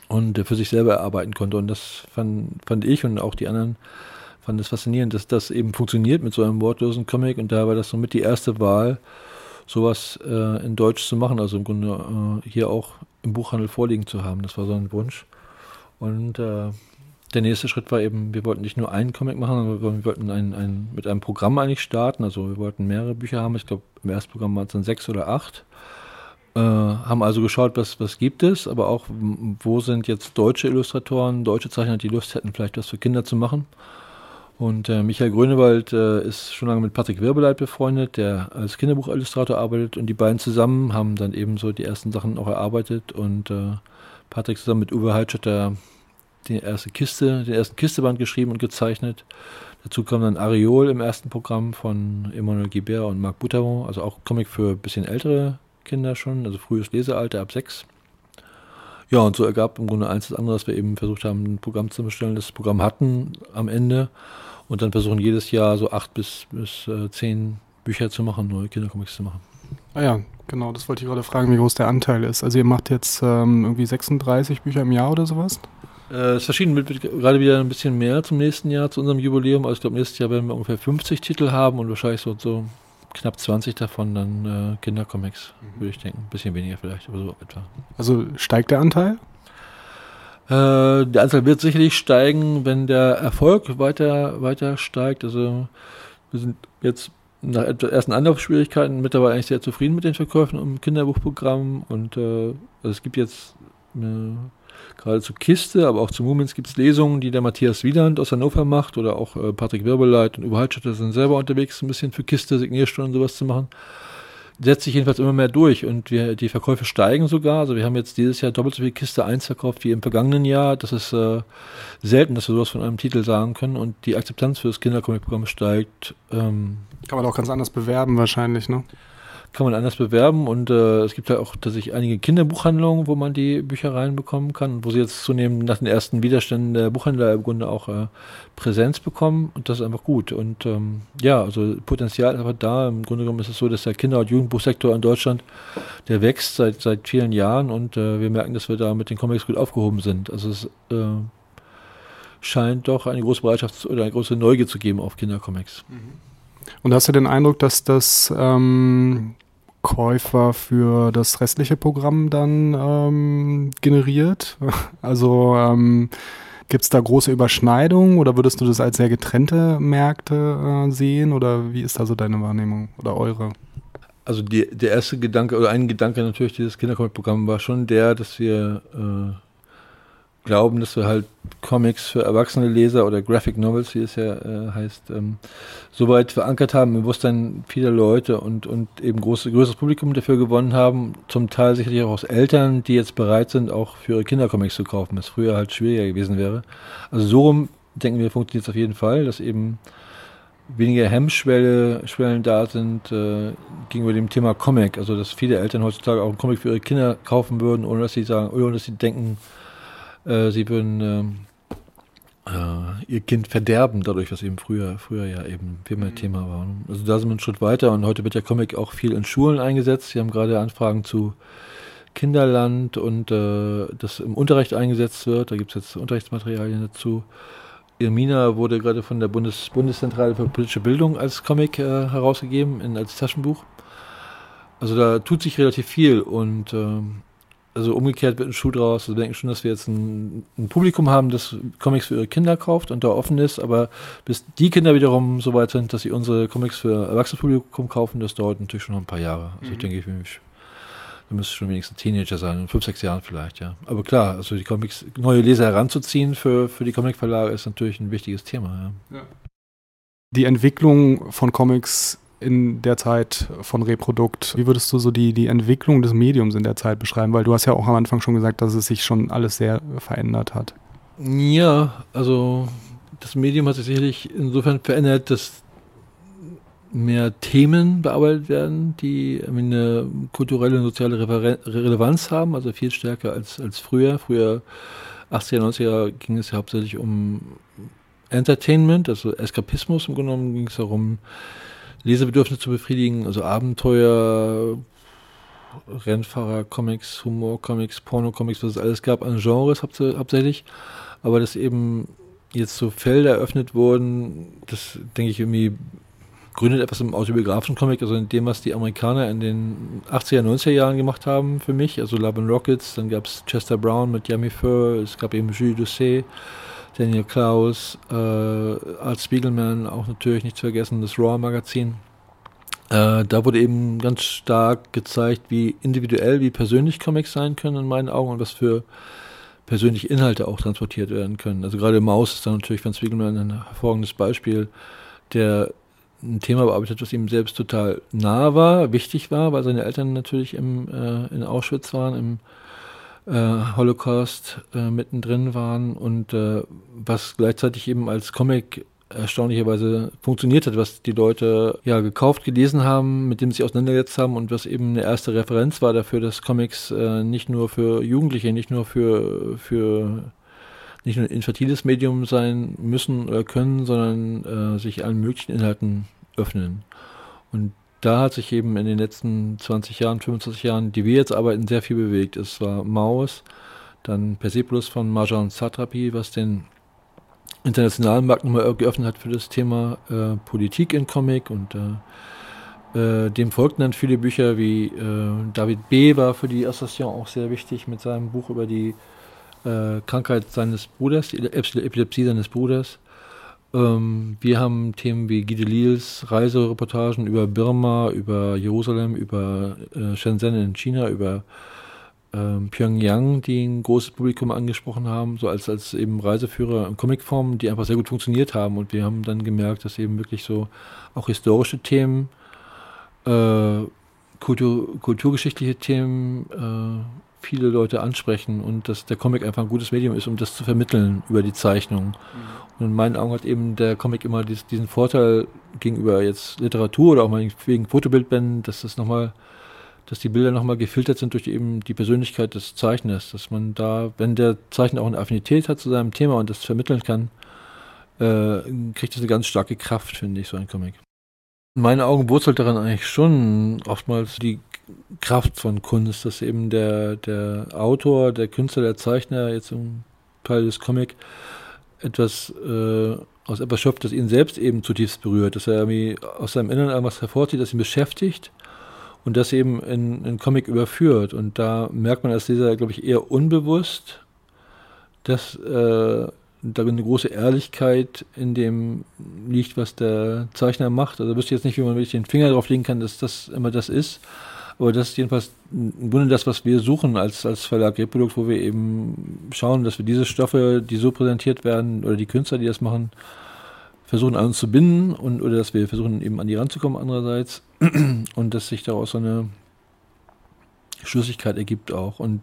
und äh, für sich selber erarbeiten konnte. Und das fand, fand ich und auch die anderen fanden es faszinierend, dass das eben funktioniert mit so einem wortlosen Comic und da war das somit die erste Wahl, sowas äh, in Deutsch zu machen, also im Grunde äh, hier auch im Buchhandel vorliegen zu haben. Das war so ein Wunsch. Und äh, der nächste Schritt war eben, wir wollten nicht nur einen Comic machen, sondern wir wollten ein, ein, mit einem Programm eigentlich starten. Also wir wollten mehrere Bücher haben. Ich glaube, im ersten Programm waren es dann sechs oder acht. Äh, haben also geschaut, was, was gibt es, aber auch, wo sind jetzt deutsche Illustratoren, deutsche Zeichner, die Lust hätten, vielleicht was für Kinder zu machen. Und äh, Michael Grönewald äh, ist schon lange mit Patrick Wirbeleit befreundet, der als Kinderbuchillustrator arbeitet. Und die beiden zusammen haben dann eben so die ersten Sachen auch erarbeitet. Und äh, Patrick zusammen mit Uwe Heitschotter die erste Kiste, den ersten Kisteband geschrieben und gezeichnet. Dazu kam dann Ariol im ersten Programm von Emmanuel Guibert und Marc Boutaron, also auch Comic für ein bisschen ältere Kinder schon, also frühes Lesealter ab sechs. Ja, und so ergab im Grunde eins das andere, dass wir eben versucht haben, ein Programm zu bestellen, das Programm hatten am Ende und dann versuchen jedes Jahr so acht bis, bis äh, zehn Bücher zu machen, neue Kindercomics zu machen. Ah ja, genau, das wollte ich gerade fragen, wie groß der Anteil ist. Also ihr macht jetzt ähm, irgendwie 36 Bücher im Jahr oder sowas? Äh, es verschieden mit, gerade wieder ein bisschen mehr zum nächsten Jahr, zu unserem Jubiläum. Also ich glaube, nächstes Jahr werden wir ungefähr 50 Titel haben und wahrscheinlich so, so knapp 20 davon dann äh, Kindercomics, mhm. würde ich denken. Ein bisschen weniger vielleicht, aber so etwa. Also steigt der Anteil? Äh, der Anteil wird sicherlich steigen, wenn der Erfolg weiter, weiter steigt. Also wir sind jetzt nach ersten Anlaufschwierigkeiten mittlerweile eigentlich sehr zufrieden mit den Verkäufen im Kinderbuchprogramm und äh, also es gibt jetzt eine gerade zu Kiste, aber auch zu Mumins gibt es Lesungen, die der Matthias Wiedand aus Hannover macht oder auch äh, Patrick Wirbeleit und Uwe sind selber unterwegs, ein bisschen für Kiste, Signierstunden und sowas zu machen. Setzt sich jedenfalls immer mehr durch und wir, die Verkäufe steigen sogar. Also wir haben jetzt dieses Jahr doppelt so viel Kiste 1 verkauft wie im vergangenen Jahr. Das ist äh, selten, dass wir sowas von einem Titel sagen können und die Akzeptanz für das Kindercomic-Programm steigt. Ähm, Kann man auch ganz anders bewerben wahrscheinlich, ne? Kann man anders bewerben und äh, es gibt ja auch tatsächlich einige Kinderbuchhandlungen, wo man die Bücher reinbekommen kann, wo sie jetzt zunehmend nach den ersten Widerständen der Buchhändler im Grunde auch äh, Präsenz bekommen und das ist einfach gut. Und ähm, ja, also Potenzial ist aber da. Im Grunde genommen ist es so, dass der Kinder- und Jugendbuchsektor in Deutschland, der wächst seit, seit vielen Jahren und äh, wir merken, dass wir da mit den Comics gut aufgehoben sind. Also es äh, scheint doch eine große Bereitschaft oder eine große Neugier zu geben auf Kindercomics. Und hast du den Eindruck, dass das ähm, Käufer für das restliche Programm dann ähm, generiert? Also ähm, gibt es da große Überschneidungen oder würdest du das als sehr getrennte Märkte äh, sehen oder wie ist da so deine Wahrnehmung oder eure? Also die, der erste Gedanke oder ein Gedanke natürlich dieses Kindercomic-Programm war schon der, dass wir äh, glauben, dass wir halt Comics für erwachsene Leser oder Graphic Novels, wie es ja äh, heißt, ähm, soweit verankert haben im Bewusstsein vieler Leute und, und eben große, größeres Publikum dafür gewonnen haben. Zum Teil sicherlich auch aus Eltern, die jetzt bereit sind, auch für ihre Kinder Comics zu kaufen, was früher halt schwieriger gewesen wäre. Also so rum, denken wir, funktioniert es auf jeden Fall, dass eben weniger Hemmschwelle Schwellen da sind äh, gegenüber dem Thema Comic. Also dass viele Eltern heutzutage auch einen Comic für ihre Kinder kaufen würden, ohne dass sie sagen, ohne dass sie denken, äh, sie würden ähm, äh, ihr Kind verderben, dadurch, was eben früher, früher ja eben viel mehr mhm. Thema war. Also da sind wir einen Schritt weiter und heute wird der Comic auch viel in Schulen eingesetzt. Wir haben gerade Anfragen zu Kinderland und äh, das im Unterricht eingesetzt wird. Da gibt es jetzt Unterrichtsmaterialien dazu. Irmina wurde gerade von der Bundes Bundeszentrale für politische Bildung als Comic äh, herausgegeben, in, als Taschenbuch. Also da tut sich relativ viel und ähm, also umgekehrt wird ein Schuh draus. Also denken schon, dass wir jetzt ein, ein, Publikum haben, das Comics für ihre Kinder kauft und da offen ist, aber bis die Kinder wiederum so weit sind, dass sie unsere Comics für Erwachsenenpublikum kaufen, das dauert natürlich schon noch ein paar Jahre. Also mhm. ich denke, ich, da müsste schon wenigstens Teenager sein, in fünf, sechs Jahren vielleicht, ja. Aber klar, also die Comics, neue Leser heranzuziehen für, für die Comicverlage ist natürlich ein wichtiges Thema, ja. ja. Die Entwicklung von Comics in der Zeit von Reprodukt. Wie würdest du so die, die Entwicklung des Mediums in der Zeit beschreiben? Weil du hast ja auch am Anfang schon gesagt, dass es sich schon alles sehr verändert hat. Ja, also das Medium hat sich sicherlich insofern verändert, dass mehr Themen bearbeitet werden, die eine kulturelle und soziale Relevanz haben, also viel stärker als, als früher. Früher, 80er, 90er, ging es ja hauptsächlich um Entertainment, also Eskapismus im Grunde genommen ging es darum, Lesebedürfnisse zu befriedigen, also Abenteuer, Rennfahrer, Comics, Humor, Comics, Porno, Comics, was es alles gab an Genres hauptsächlich. Aber dass eben jetzt so Felder eröffnet wurden, das denke ich irgendwie gründet etwas im autobiografischen Comic, also in dem, was die Amerikaner in den 80er, 90er Jahren gemacht haben für mich. Also Love and Rockets, dann gab es Chester Brown mit Yummy Fur, es gab eben Jules Doucet, Daniel Klaus, äh, Art Spiegelman, auch natürlich nicht zu vergessen, das Raw-Magazin. Äh, da wurde eben ganz stark gezeigt, wie individuell, wie persönlich Comics sein können in meinen Augen und was für persönliche Inhalte auch transportiert werden können. Also gerade Maus ist da natürlich von Spiegelman ein hervorragendes Beispiel, der ein Thema bearbeitet, was ihm selbst total nah war, wichtig war, weil seine Eltern natürlich im, äh, in Auschwitz waren, im äh, Holocaust äh, mittendrin waren und äh, was gleichzeitig eben als Comic erstaunlicherweise funktioniert hat, was die Leute ja gekauft, gelesen haben, mit dem sie sich auseinandergesetzt haben und was eben eine erste Referenz war dafür, dass Comics äh, nicht nur für Jugendliche, nicht nur für, für nicht nur ein infantiles Medium sein müssen oder können, sondern äh, sich allen möglichen Inhalten öffnen. Und da hat sich eben in den letzten 20 Jahren, 25 Jahren, die wir jetzt arbeiten, sehr viel bewegt. Es war Maus, dann Persepolis von Marjan Satrapi, was den internationalen Markt nochmal geöffnet hat für das Thema äh, Politik in Comic und äh, äh, dem folgten dann viele Bücher wie äh, David B. war für die Association auch sehr wichtig mit seinem Buch über die äh, Krankheit seines Bruders, die Epilepsie seines Bruders. Ähm, wir haben Themen wie Guy Delisles Reisereportagen über Birma, über Jerusalem, über äh, Shenzhen in China, über ähm, Pyongyang, die ein großes Publikum angesprochen haben, so als, als eben Reiseführer in Comicform, die einfach sehr gut funktioniert haben. Und wir haben dann gemerkt, dass eben wirklich so auch historische Themen, äh, Kultur, kulturgeschichtliche Themen, äh, viele Leute ansprechen und dass der Comic einfach ein gutes Medium ist, um das zu vermitteln über die Zeichnung. Mhm. Und in meinen Augen hat eben der Comic immer dies, diesen Vorteil gegenüber jetzt Literatur oder auch mal wegen Fotobildbänden, dass das nochmal, dass die Bilder nochmal gefiltert sind durch eben die Persönlichkeit des Zeichners, dass man da, wenn der Zeichner auch eine Affinität hat zu seinem Thema und das vermitteln kann, äh, kriegt das eine ganz starke Kraft, finde ich, so ein Comic. In meinen Augen wurzelt daran eigentlich schon oftmals die Kraft von Kunst, dass eben der, der Autor, der Künstler, der Zeichner jetzt im Teil des Comic etwas äh, aus etwas schöpft, das ihn selbst eben zutiefst berührt, dass er irgendwie aus seinem Inneren irgendwas hervorzieht, das ihn beschäftigt und das eben in, in Comic überführt. Und da merkt man als Leser, glaube ich, eher unbewusst, dass äh, da eine große Ehrlichkeit in dem liegt, was der Zeichner macht. Also wüsste jetzt nicht, wie man wirklich den Finger drauf legen kann, dass das immer das ist. Aber das ist jedenfalls im Grunde das, was wir suchen als, als Verlag Reprodukt, wo wir eben schauen, dass wir diese Stoffe, die so präsentiert werden, oder die Künstler, die das machen, versuchen an uns zu binden und oder dass wir versuchen eben an die ranzukommen andererseits und dass sich daraus so eine Schlüssigkeit ergibt auch. Und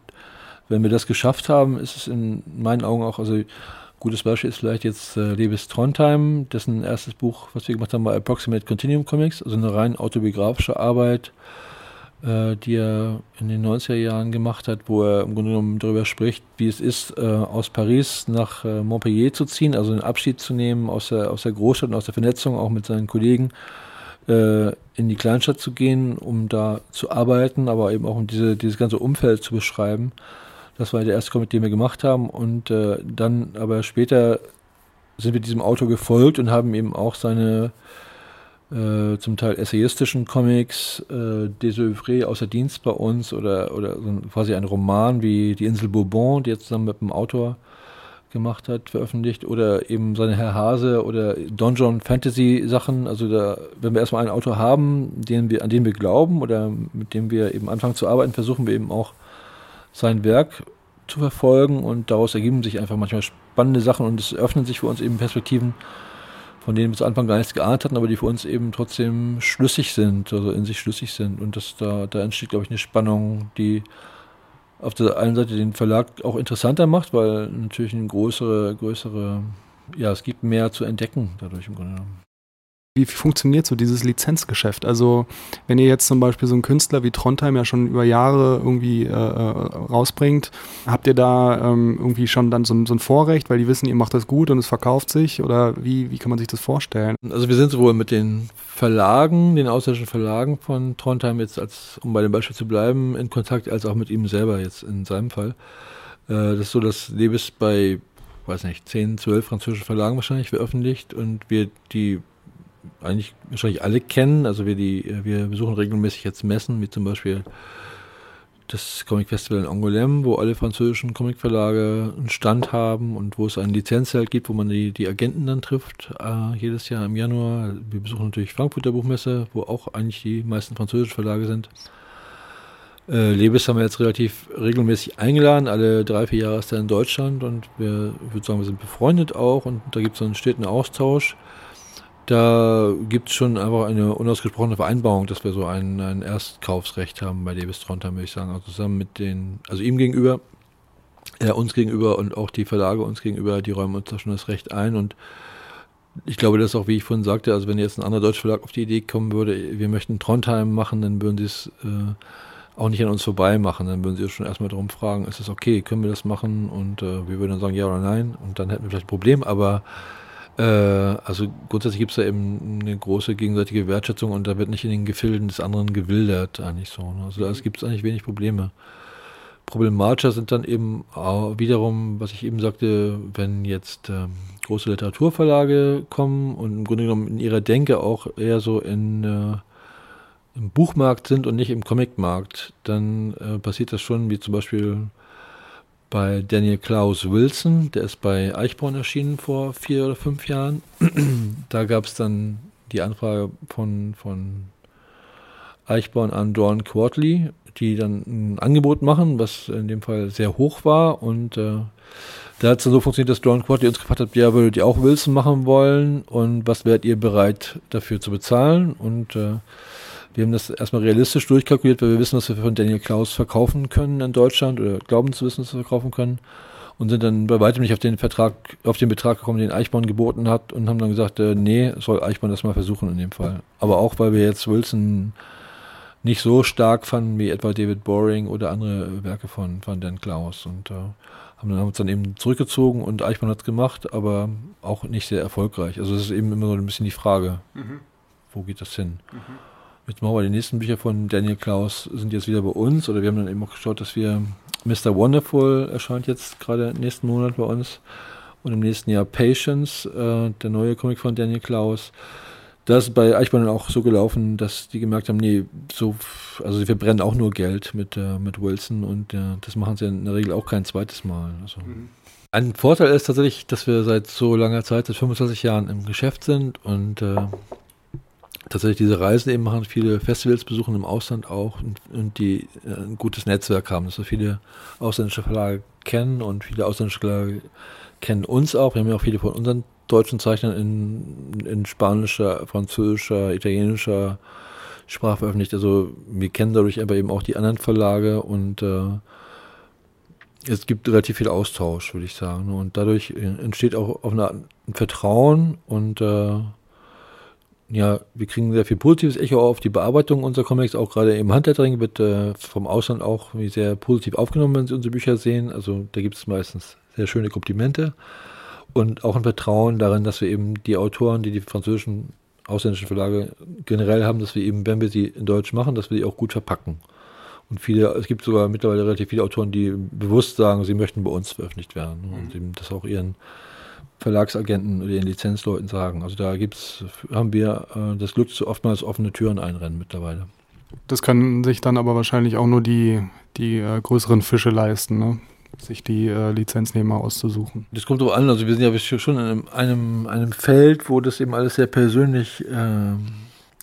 wenn wir das geschafft haben, ist es in meinen Augen auch, also Gutes Beispiel ist vielleicht jetzt äh, Lebes Trondheim, dessen erstes Buch, was wir gemacht haben, war Approximate Continuum Comics, also eine rein autobiografische Arbeit, äh, die er in den 90er Jahren gemacht hat, wo er im Grunde genommen darüber spricht, wie es ist, äh, aus Paris nach äh, Montpellier zu ziehen, also einen Abschied zu nehmen aus der, aus der Großstadt und aus der Vernetzung, auch mit seinen Kollegen, in die Kleinstadt zu gehen, um da zu arbeiten, aber eben auch um diese, dieses ganze Umfeld zu beschreiben. Das war der erste Comic, den wir gemacht haben. Und dann aber später sind wir diesem Autor gefolgt und haben eben auch seine äh, zum Teil essayistischen Comics, äh, Desœuvré außer Dienst bei uns oder, oder so quasi ein Roman wie Die Insel Bourbon, die er zusammen mit dem Autor gemacht hat, veröffentlicht oder eben seine Herr Hase oder Donjon Fantasy Sachen. Also da, wenn wir erstmal einen Autor haben, den wir, an den wir glauben oder mit dem wir eben anfangen zu arbeiten, versuchen wir eben auch sein Werk zu verfolgen und daraus ergeben sich einfach manchmal spannende Sachen und es öffnen sich für uns eben Perspektiven, von denen wir zu Anfang gar nichts geahnt hatten, aber die für uns eben trotzdem schlüssig sind, also in sich schlüssig sind. Und das, da, da entsteht, glaube ich, eine Spannung, die auf der einen Seite den Verlag auch interessanter macht, weil natürlich eine größere, größere, ja, es gibt mehr zu entdecken dadurch im Grunde genommen. Wie funktioniert so dieses Lizenzgeschäft? Also wenn ihr jetzt zum Beispiel so einen Künstler wie Trondheim ja schon über Jahre irgendwie äh, äh, rausbringt, habt ihr da ähm, irgendwie schon dann so, so, ein Vorrecht, weil die wissen, ihr macht das gut und es verkauft sich? Oder wie, wie kann man sich das vorstellen? Also wir sind sowohl mit den Verlagen, den ausländischen Verlagen von Trondheim jetzt, als um bei dem Beispiel zu bleiben, in Kontakt, als auch mit ihm selber jetzt in seinem Fall. Äh, das ist so, dass Lebes bei weiß nicht, 10, 12 französischen Verlagen wahrscheinlich veröffentlicht und wir die eigentlich wahrscheinlich alle kennen. Also wir die, wir besuchen regelmäßig jetzt Messen, wie zum Beispiel das Comic Festival in Angoulême, wo alle französischen Comicverlage einen Stand haben und wo es ein Lizenzzelt gibt, wo man die, die Agenten dann trifft, äh, jedes Jahr im Januar. Wir besuchen natürlich Frankfurter Buchmesse, wo auch eigentlich die meisten französischen Verlage sind. Äh, Lebes haben wir jetzt relativ regelmäßig eingeladen, alle drei, vier Jahre ist er in Deutschland und wir, ich würde sagen, wir sind befreundet auch und da gibt es einen steten Austausch. Da gibt es schon einfach eine unausgesprochene Vereinbarung, dass wir so ein, ein Erstkaufsrecht haben bei Davis Trondheim, würde ich sagen. Also zusammen mit den, also ihm gegenüber, er uns gegenüber und auch die Verlage uns gegenüber, die räumen uns da schon das Recht ein. Und ich glaube, das ist auch, wie ich vorhin sagte, also wenn jetzt ein anderer deutscher Verlag auf die Idee kommen würde, wir möchten Trondheim machen, dann würden sie es äh, auch nicht an uns vorbei machen. Dann würden sie uns schon erstmal darum fragen, ist das okay, können wir das machen? Und äh, wir würden dann sagen, ja oder nein. Und dann hätten wir vielleicht ein Problem, aber äh, also grundsätzlich gibt es da eben eine große gegenseitige Wertschätzung und da wird nicht in den Gefilden des anderen gewildert eigentlich so. Ne? Also da gibt es eigentlich wenig Probleme. Problematischer sind dann eben wiederum, was ich eben sagte, wenn jetzt ähm, große Literaturverlage kommen und im Grunde genommen in ihrer Denke auch eher so in äh, im Buchmarkt sind und nicht im Comicmarkt, dann äh, passiert das schon, wie zum Beispiel bei Daniel Klaus Wilson, der ist bei Eichborn erschienen vor vier oder fünf Jahren. da gab es dann die Anfrage von, von Eichborn an Dawn Quartley, die dann ein Angebot machen, was in dem Fall sehr hoch war. Und äh, da hat es dann so funktioniert, dass Dawn Quartley uns gefragt hat, ja, würdet ihr auch Wilson machen wollen und was wärt ihr bereit dafür zu bezahlen? Und äh, Wir haben das erstmal realistisch durchkalkuliert, weil wir wissen, was wir von Daniel Klaus verkaufen können in Deutschland oder glauben zu wissen, was wir verkaufen können. Und sind dann bei weitem nicht auf den Vertrag, auf den Betrag gekommen, den Eichborn geboten hat und haben dann gesagt, äh, nee, soll Eichborn das mal versuchen in dem Fall. Aber auch, weil wir jetzt Wilson nicht so stark fanden wie etwa David Boring oder andere Werke von, von Dan Klaus. Und äh, haben, dann, uns dann eben zurückgezogen und Eichmann hat es gemacht, aber auch nicht sehr erfolgreich. Also es ist eben immer so ein bisschen die Frage, mhm. wo geht das hin? Mhm. Jetzt machen wir die nächsten Bücher von Daniel Klaus, sind jetzt wieder bei uns oder wir haben dann eben auch geschaut, dass wir Mr. Wonderful erscheint jetzt gerade nächsten Monat bei uns und im nächsten Jahr Patience, äh, der neue Comic von Daniel Klaus. Das ist bei Eichmann auch so gelaufen, dass die gemerkt haben, nee, so, also wir brennen auch nur Geld mit, äh, mit Wilson und äh, das machen sie in der Regel auch kein zweites Mal. Also. Mhm. Ein Vorteil ist tatsächlich, dass wir seit so langer Zeit, seit 25 Jahren im Geschäft sind und äh, tatsächlich diese Reisen eben machen, viele Festivals besuchen im Ausland auch und, und die äh, ein gutes Netzwerk haben, dass wir viele ausländische Verlage kennen und viele ausländische Verlage kennen uns auch. Wir haben ja auch viele von unseren deutschen Zeichnern in, in spanischer, französischer, italienischer Sprache veröffentlicht. Also wir kennen dadurch aber eben auch die anderen Verlage und äh, es gibt relativ viel Austausch, würde ich sagen. Und dadurch entsteht auch auf eine Art ein Vertrauen und äh, ja, wir kriegen sehr viel positives Echo auf die Bearbeitung unserer Comics, auch gerade im Handlettering wird äh, vom Ausland auch sehr positiv aufgenommen, wenn sie unsere Bücher sehen. Also da gibt es meistens sehr schöne Komplimente und auch ein Vertrauen darin, dass wir eben die Autoren, die die französischen ausländischen Verlage generell haben, dass wir eben, wenn wir sie in Deutsch machen, dass wir sie auch gut verpacken. Und viele, es gibt sogar mittlerweile relativ viele Autoren, die bewusst sagen, sie möchten bei uns veröffentlicht werden mhm. und eben das auch ihren Verlagsagenten oder den Lizenzleuten sagen. Also da gibt's, haben wir äh, das Glück, so oftmals offene Türen einrennen mittlerweile. Das können sich dann aber wahrscheinlich auch nur die, die äh, größeren Fische leisten, ne? sich die äh, Lizenznehmer auszusuchen. Das kommt darauf an, also wir sind ja schon in einem, einem, einem Feld, wo das eben alles sehr persönlich äh,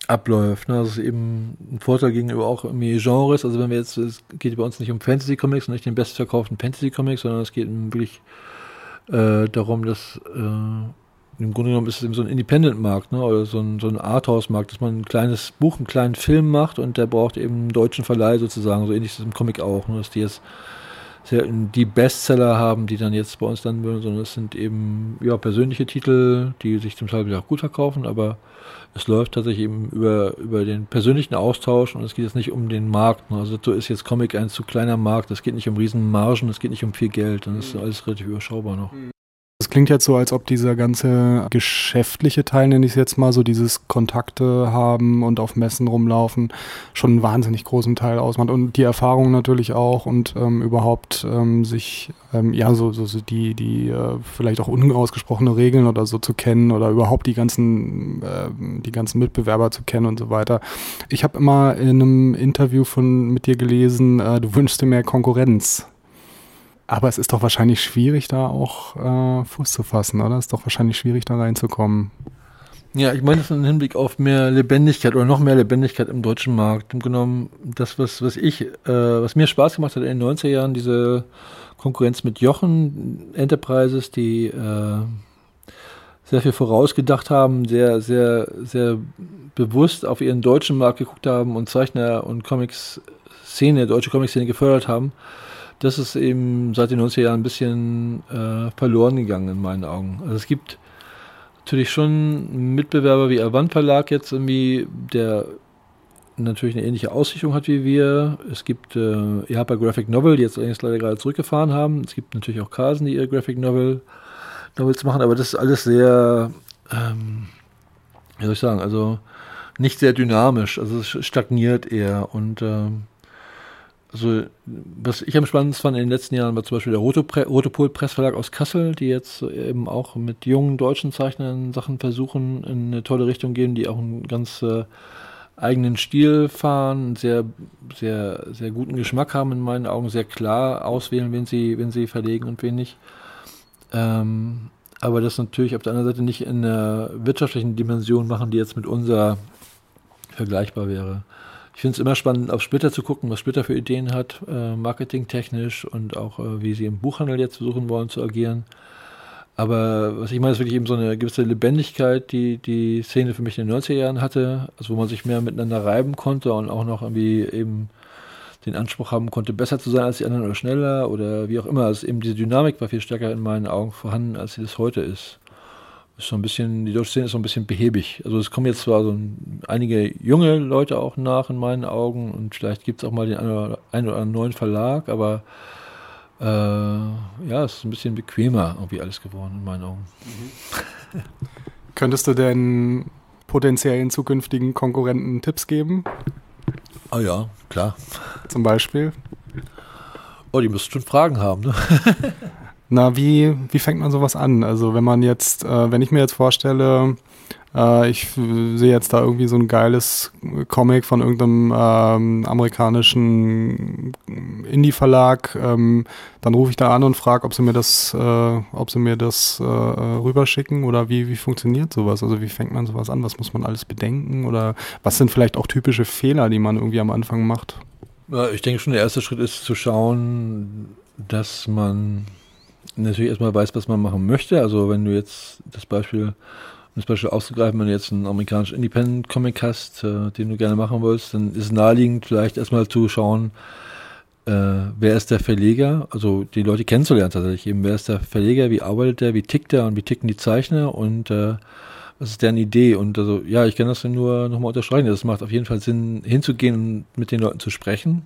abläuft. Ne? Das ist eben ein Vorteil gegenüber auch irgendwie Genres. Also wenn wir jetzt, es geht bei uns nicht um Fantasy-Comics und nicht den bestverkauften Fantasy-Comics, sondern es geht wirklich äh, darum, dass äh, im Grunde genommen ist es eben so ein Independent-Markt, ne? oder so ein, so ein Arthouse-Markt, dass man ein kleines Buch, einen kleinen Film macht und der braucht eben einen deutschen Verleih sozusagen, so ähnlich ist es im Comic auch, ne? dass die jetzt die Bestseller haben, die dann jetzt bei uns landen würden, sondern es sind eben ja, persönliche Titel, die sich zum Teil auch gut verkaufen, aber es läuft tatsächlich eben über, über den persönlichen Austausch und es geht jetzt nicht um den Markt. Ne? Also so ist jetzt Comic ein zu kleiner Markt, es geht nicht um Riesenmargen, es geht nicht um viel Geld, dann ist alles relativ überschaubar noch. Mhm. Es klingt jetzt so, als ob dieser ganze geschäftliche Teil, nenne ich es jetzt mal, so dieses Kontakte haben und auf Messen rumlaufen, schon einen wahnsinnig großen Teil ausmacht. Und die Erfahrung natürlich auch und ähm, überhaupt ähm, sich, ähm, ja, so, so, so die, die äh, vielleicht auch unausgesprochene Regeln oder so zu kennen oder überhaupt die ganzen, äh, die ganzen Mitbewerber zu kennen und so weiter. Ich habe immer in einem Interview von mit dir gelesen, äh, du wünschst dir mehr Konkurrenz. Aber es ist doch wahrscheinlich schwierig, da auch äh, Fuß zu fassen, oder? Es ist doch wahrscheinlich schwierig, da reinzukommen. Ja, ich meine das im Hinblick auf mehr Lebendigkeit oder noch mehr Lebendigkeit im deutschen Markt. Im genommen, das, was, was ich, äh, was mir Spaß gemacht hat in den 90er Jahren, diese Konkurrenz mit Jochen Enterprises, die äh, sehr viel vorausgedacht haben, sehr, sehr, sehr bewusst auf ihren deutschen Markt geguckt haben und Zeichner und Comics-Szene, deutsche Comic-Szene gefördert haben das ist eben seit den 90er Jahren ein bisschen äh, verloren gegangen in meinen Augen. Also es gibt natürlich schon Mitbewerber wie Avant Verlag jetzt irgendwie, der natürlich eine ähnliche Aussichtung hat wie wir. Es gibt äh, Ihapa Graphic Novel, die jetzt eigentlich leider gerade zurückgefahren haben. Es gibt natürlich auch Carsen, die ihre Graphic Novel Novels machen, aber das ist alles sehr, ähm, wie soll ich sagen, also nicht sehr dynamisch. Also es stagniert eher und ähm, also was ich am spannendsten fand in den letzten Jahren war zum Beispiel der Rotopol Pressverlag aus Kassel, die jetzt eben auch mit jungen deutschen Zeichnern Sachen versuchen, in eine tolle Richtung gehen, die auch einen ganz äh, eigenen Stil fahren, einen sehr, sehr, sehr guten Geschmack haben in meinen Augen, sehr klar auswählen, wen sie, wen sie verlegen und wen nicht. Ähm, aber das natürlich auf der anderen Seite nicht in einer wirtschaftlichen Dimension machen, die jetzt mit unserer vergleichbar wäre. Ich finde es immer spannend, auf Splitter zu gucken, was Splitter für Ideen hat, äh, marketingtechnisch und auch äh, wie sie im Buchhandel jetzt versuchen wollen zu agieren. Aber was ich meine, ist wirklich eben so eine gewisse Lebendigkeit, die die Szene für mich in den 90er Jahren hatte, also wo man sich mehr miteinander reiben konnte und auch noch irgendwie eben den Anspruch haben konnte, besser zu sein als die anderen oder schneller oder wie auch immer. Also eben diese Dynamik war viel stärker in meinen Augen vorhanden, als sie das heute ist. Ist so ein bisschen, die deutsche Szene ist so ein bisschen behäbig. Also es kommen jetzt zwar so ein, einige junge Leute auch nach in meinen Augen und vielleicht gibt es auch mal den einen oder, einen oder anderen neuen Verlag, aber äh, ja, es ist ein bisschen bequemer irgendwie alles geworden in meinen Augen. Mhm. Könntest du denn potenziellen zukünftigen Konkurrenten Tipps geben? Ah ja, klar. Zum Beispiel? Oh, die müssten schon Fragen haben, ne? Na, wie, wie fängt man sowas an? Also wenn man jetzt, äh, wenn ich mir jetzt vorstelle, äh, ich sehe jetzt da irgendwie so ein geiles Comic von irgendeinem ähm, amerikanischen Indie-Verlag. Ähm, dann rufe ich da an und frage, ob sie mir das, äh, ob sie mir das äh, rüberschicken oder wie, wie funktioniert sowas? Also wie fängt man sowas an? Was muss man alles bedenken? Oder was sind vielleicht auch typische Fehler, die man irgendwie am Anfang macht? Ja, ich denke schon, der erste Schritt ist zu schauen, dass man natürlich erstmal weiß, was man machen möchte. Also wenn du jetzt das Beispiel um das Beispiel auszugreifen, wenn du jetzt einen amerikanischen Independent-Comic hast, äh, den du gerne machen willst, dann ist es naheliegend, vielleicht erstmal zu schauen, äh, wer ist der Verleger, also die Leute kennenzulernen tatsächlich eben, wer ist der Verleger, wie arbeitet der, wie tickt der? Und wie ticken die Zeichner? Und äh, was ist deren Idee? Und also ja, ich kann das nur nochmal unterstreichen, es macht auf jeden Fall Sinn hinzugehen und mit den Leuten zu sprechen,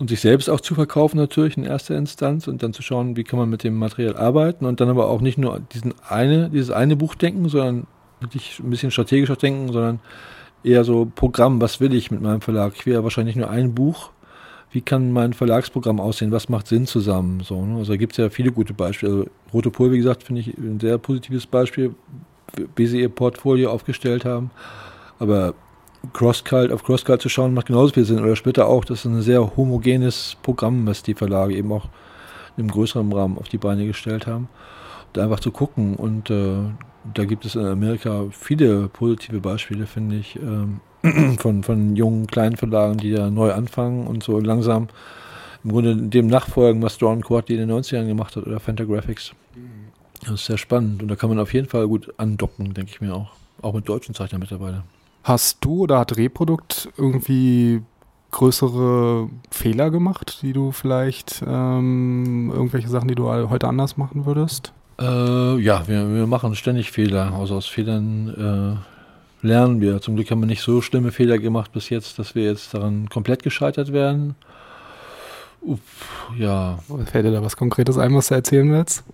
und sich selbst auch zu verkaufen natürlich in erster Instanz und dann zu schauen, wie kann man mit dem Material arbeiten und dann aber auch nicht nur diesen eine, dieses eine Buch denken, sondern wirklich ein bisschen strategischer denken, sondern eher so Programm, was will ich mit meinem Verlag? Ich will ja wahrscheinlich nur ein Buch. Wie kann mein Verlagsprogramm aussehen? Was macht Sinn zusammen? So, ne? Also da gibt es ja viele gute Beispiele. Also Rote Pol, wie gesagt, finde ich ein sehr positives Beispiel, wie sie ihr Portfolio aufgestellt haben. Aber Crosscult auf Crosscult zu schauen, macht genauso viel Sinn. Oder später auch, das ist ein sehr homogenes Programm, was die Verlage eben auch im größeren Rahmen auf die Beine gestellt haben. Und einfach zu gucken. Und äh, da gibt es in Amerika viele positive Beispiele, finde ich, ähm, von, von jungen, kleinen Verlagen, die da neu anfangen und so langsam im Grunde dem nachfolgen, was Drawn Quarty in den 90ern gemacht hat oder Fantagraphics. Das ist sehr spannend und da kann man auf jeden Fall gut andocken, denke ich mir auch. Auch mit deutschen Zeichnern mittlerweile. Hast du oder hat Reprodukt irgendwie größere Fehler gemacht, die du vielleicht, ähm, irgendwelche Sachen, die du heute anders machen würdest? Äh, ja, wir, wir, machen ständig Fehler. Also aus Fehlern äh, lernen wir. Zum Glück haben wir nicht so schlimme Fehler gemacht bis jetzt, dass wir jetzt daran komplett gescheitert werden. Uff, ja. Fällt dir da was Konkretes ein, was du erzählen willst?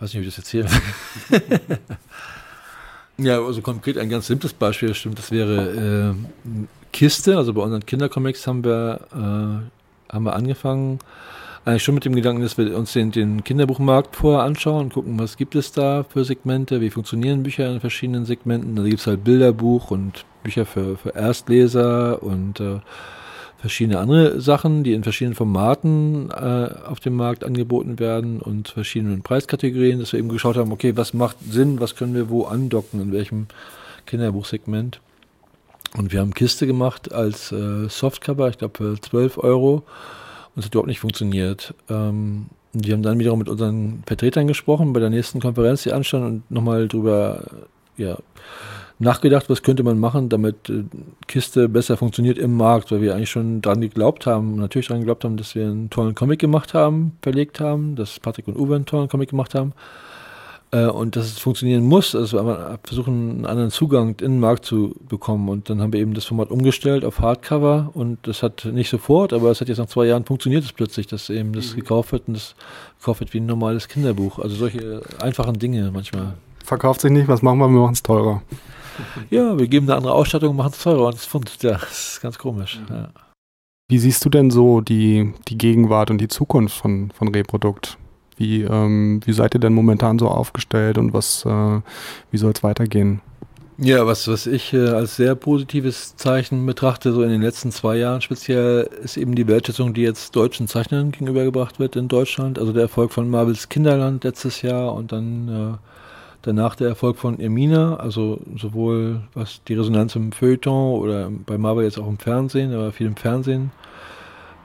Weiß nicht, ob ich das erzähle. Ja, also konkret ein ganz simples Beispiel, stimmt, das wäre äh, Kiste. Also bei unseren Kindercomics haben wir, äh, haben wir angefangen, eigentlich schon mit dem Gedanken, dass wir uns den, den Kinderbuchmarkt vorher anschauen und gucken, was gibt es da für Segmente, wie funktionieren Bücher in verschiedenen Segmenten. Da gibt es halt Bilderbuch und Bücher für, für Erstleser und äh, verschiedene andere Sachen, die in verschiedenen Formaten äh, auf dem Markt angeboten werden und verschiedenen Preiskategorien, dass wir eben geschaut haben, okay, was macht Sinn, was können wir wo andocken, in welchem Kinderbuchsegment. Und wir haben Kiste gemacht als äh, Softcover, ich glaube für 12 Euro. Und es hat überhaupt nicht funktioniert. Ähm, wir haben dann wiederum mit unseren Vertretern gesprochen bei der nächsten Konferenz, die anstand, und nochmal drüber ja, nachgedacht, was könnte man machen, damit äh, Kiste besser funktioniert im Markt, weil wir eigentlich schon dran geglaubt haben, natürlich dran geglaubt haben, dass wir einen tollen Comic gemacht haben, verlegt haben, dass Patrick und Uwe einen tollen Comic gemacht haben äh, und dass es funktionieren muss, also wir versuchen einen anderen Zugang in den Markt zu bekommen und dann haben wir eben das Format umgestellt auf Hardcover und das hat nicht sofort, aber es hat jetzt nach zwei Jahren funktioniert es plötzlich, dass eben das mhm. gekauft wird und das gekauft wird wie ein normales Kinderbuch, also solche einfachen Dinge manchmal. Verkauft sich nicht, was machen wir, wir machen es teurer. Ja, wir geben eine andere Ausstattung, machen es teurer und das, ja, das ist ganz komisch. Mhm. Ja. Wie siehst du denn so die, die Gegenwart und die Zukunft von, von Reprodukt? Wie, ähm, wie seid ihr denn momentan so aufgestellt und was, äh, wie soll es weitergehen? Ja, was, was ich äh, als sehr positives Zeichen betrachte, so in den letzten zwei Jahren speziell, ist eben die Wertschätzung, die jetzt deutschen Zeichnern gegenübergebracht wird in Deutschland. Also der Erfolg von Marvels Kinderland letztes Jahr und dann äh, Danach der Erfolg von Ermina, also sowohl was die Resonanz im Feuilleton oder bei Marvel jetzt auch im Fernsehen, aber viel im Fernsehen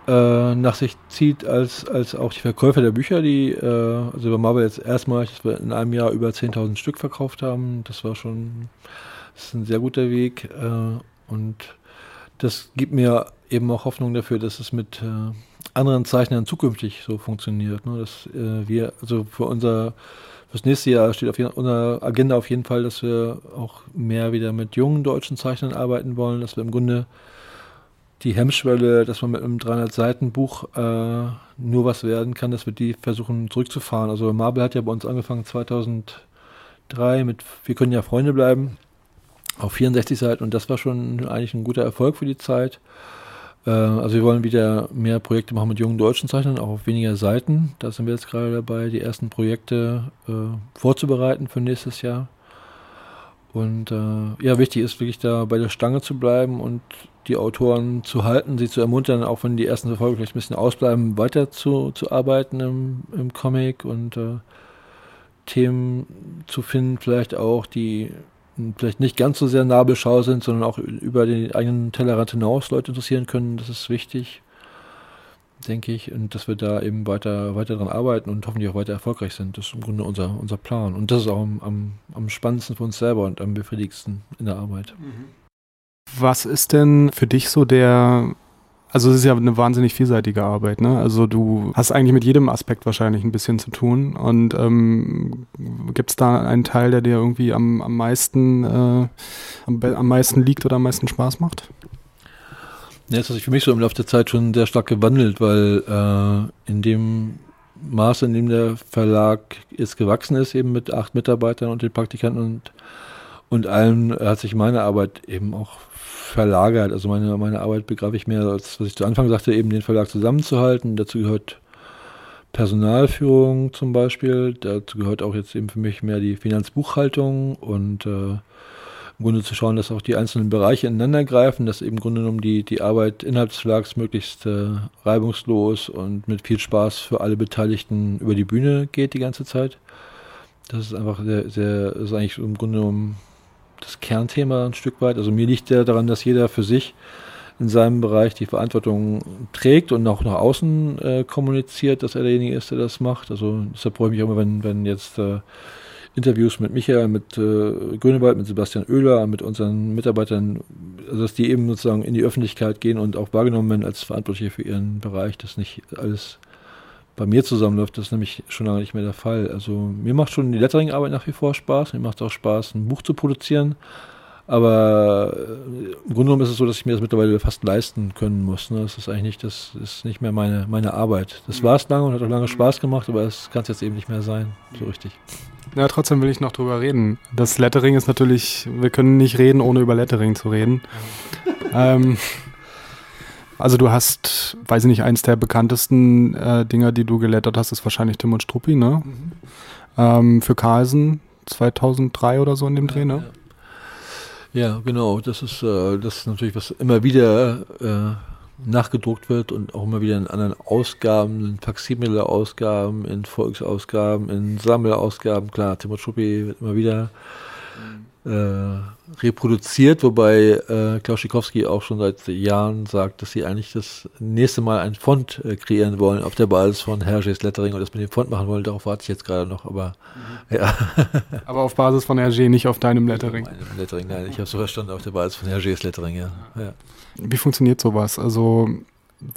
äh, nach sich zieht, als, als auch die Verkäufer der Bücher, die äh, also über Marvel jetzt erstmal in einem Jahr über 10.000 Stück verkauft haben. Das war schon das ist ein sehr guter Weg äh, und das gibt mir eben auch Hoffnung dafür, dass es mit äh, anderen Zeichnern zukünftig so funktioniert. Ne? Dass äh, wir, also für unser fürs nächste Jahr steht auf unserer Agenda auf jeden Fall, dass wir auch mehr wieder mit jungen deutschen Zeichnern arbeiten wollen, dass wir im Grunde die Hemmschwelle, dass man mit einem 300-Seiten-Buch äh, nur was werden kann, dass wir die versuchen zurückzufahren. Also Marvel hat ja bei uns angefangen 2003 mit Wir können ja Freunde bleiben auf 64 Seiten und das war schon eigentlich ein guter Erfolg für die Zeit. Äh, also wir wollen wieder mehr Projekte machen mit jungen deutschen Zeichnern, auch auf weniger Seiten. Da sind wir jetzt gerade dabei, die ersten Projekte äh, vorzubereiten für nächstes Jahr. Und äh, ja, wichtig ist wirklich da bei der Stange zu bleiben und die Autoren zu halten, sie zu ermuntern, auch wenn die ersten Erfolge vielleicht ein bisschen ausbleiben, weiter zu, zu arbeiten im, im Comic und äh, Themen zu finden, vielleicht auch, die vielleicht nicht ganz so sehr Nabelschau sind, sondern auch über den eigenen Tellerrand hinaus Leute interessieren können. Das ist wichtig, denke ich, und dass wir da eben weiter, weiter daran arbeiten und hoffentlich auch weiter erfolgreich sind. Das ist im Grunde unser, unser Plan. Und das ist auch am, am, spannendsten für uns selber und am befriedigsten in der Arbeit. Was ist denn für dich so der also es ist ja eine wahnsinnig vielseitige Arbeit, ne? Also du hast eigentlich mit jedem Aspekt wahrscheinlich ein bisschen zu tun. Und ähm, gibt es da einen Teil, der dir irgendwie am, am meisten äh, am, am meisten liegt oder am meisten Spaß macht? Ja, das hat sich für mich so im Laufe der Zeit schon sehr stark gewandelt, weil äh, in dem Maße, in dem der Verlag jetzt gewachsen ist, eben mit acht Mitarbeitern und den Praktikanten und, und allem, hat sich meine Arbeit eben auch verlagert. Also meine, meine Arbeit begreife ich mehr als, was ich zu Anfang sagte, eben den Verlag zusammenzuhalten. Dazu gehört Personalführung zum Beispiel. Dazu gehört auch jetzt eben für mich mehr die Finanzbuchhaltung und äh, im Grunde zu schauen, dass auch die einzelnen Bereiche ineinander greifen, dass eben im Grunde genommen die, die Arbeit innerhalb des Verlags möglichst äh, reibungslos und mit viel Spaß für alle Beteiligten über die Bühne geht die ganze Zeit. Das ist einfach sehr, sehr, ist eigentlich im Grunde genommen das Kernthema ein Stück weit. Also mir liegt ja daran, dass jeder für sich in seinem Bereich die Verantwortung trägt und auch nach außen äh, kommuniziert, dass er derjenige ist, der das macht. Also deshalb freue ich mich immer, wenn, wenn jetzt äh, Interviews mit Michael, mit äh, Grünewald, mit Sebastian Oehler, mit unseren Mitarbeitern, also dass die eben sozusagen in die Öffentlichkeit gehen und auch wahrgenommen werden als Verantwortliche für ihren Bereich, dass nicht alles bei mir zusammenläuft, das ist nämlich schon lange nicht mehr der Fall. Also mir macht schon die Lettering-Arbeit nach wie vor Spaß. Mir macht auch Spaß, ein Buch zu produzieren. Aber äh, im Grunde genommen ist es so, dass ich mir das mittlerweile fast leisten können muss. Ne? Das ist eigentlich nicht, das ist nicht mehr meine, meine Arbeit. Das mhm. war es lange und hat auch lange Spaß gemacht, aber es kann es jetzt eben nicht mehr sein, so richtig. Ja, trotzdem will ich noch drüber reden. Das Lettering ist natürlich, wir können nicht reden, ohne über Lettering zu reden. ähm, also du hast, weiß ich nicht, eins der bekanntesten äh, Dinger, die du gelettert hast, ist wahrscheinlich Tim und Struppi, ne? Mhm. Ähm, für Carlsen 2003 oder so in dem Dreh, ne? Ja, ja. genau. Das ist, äh, das ist natürlich, was immer wieder äh, nachgedruckt wird und auch immer wieder in anderen Ausgaben, in Faksimile-Ausgaben, in Volksausgaben, in Sammelausgaben. Klar, Tim und Struppi wird immer wieder reproduziert, wobei äh, Klaus Schikowski auch schon seit Jahren sagt, dass sie eigentlich das nächste Mal ein Font äh, kreieren wollen auf der Basis von Hergés Lettering und das mit dem Font machen wollen. Darauf warte ich jetzt gerade noch, aber mhm. ja. aber auf Basis von Hergé, nicht auf deinem Lettering. Auf Lettering, nein, ich habe so verstanden, auf der Basis von Hergés Lettering, ja. ja. Wie funktioniert sowas? Also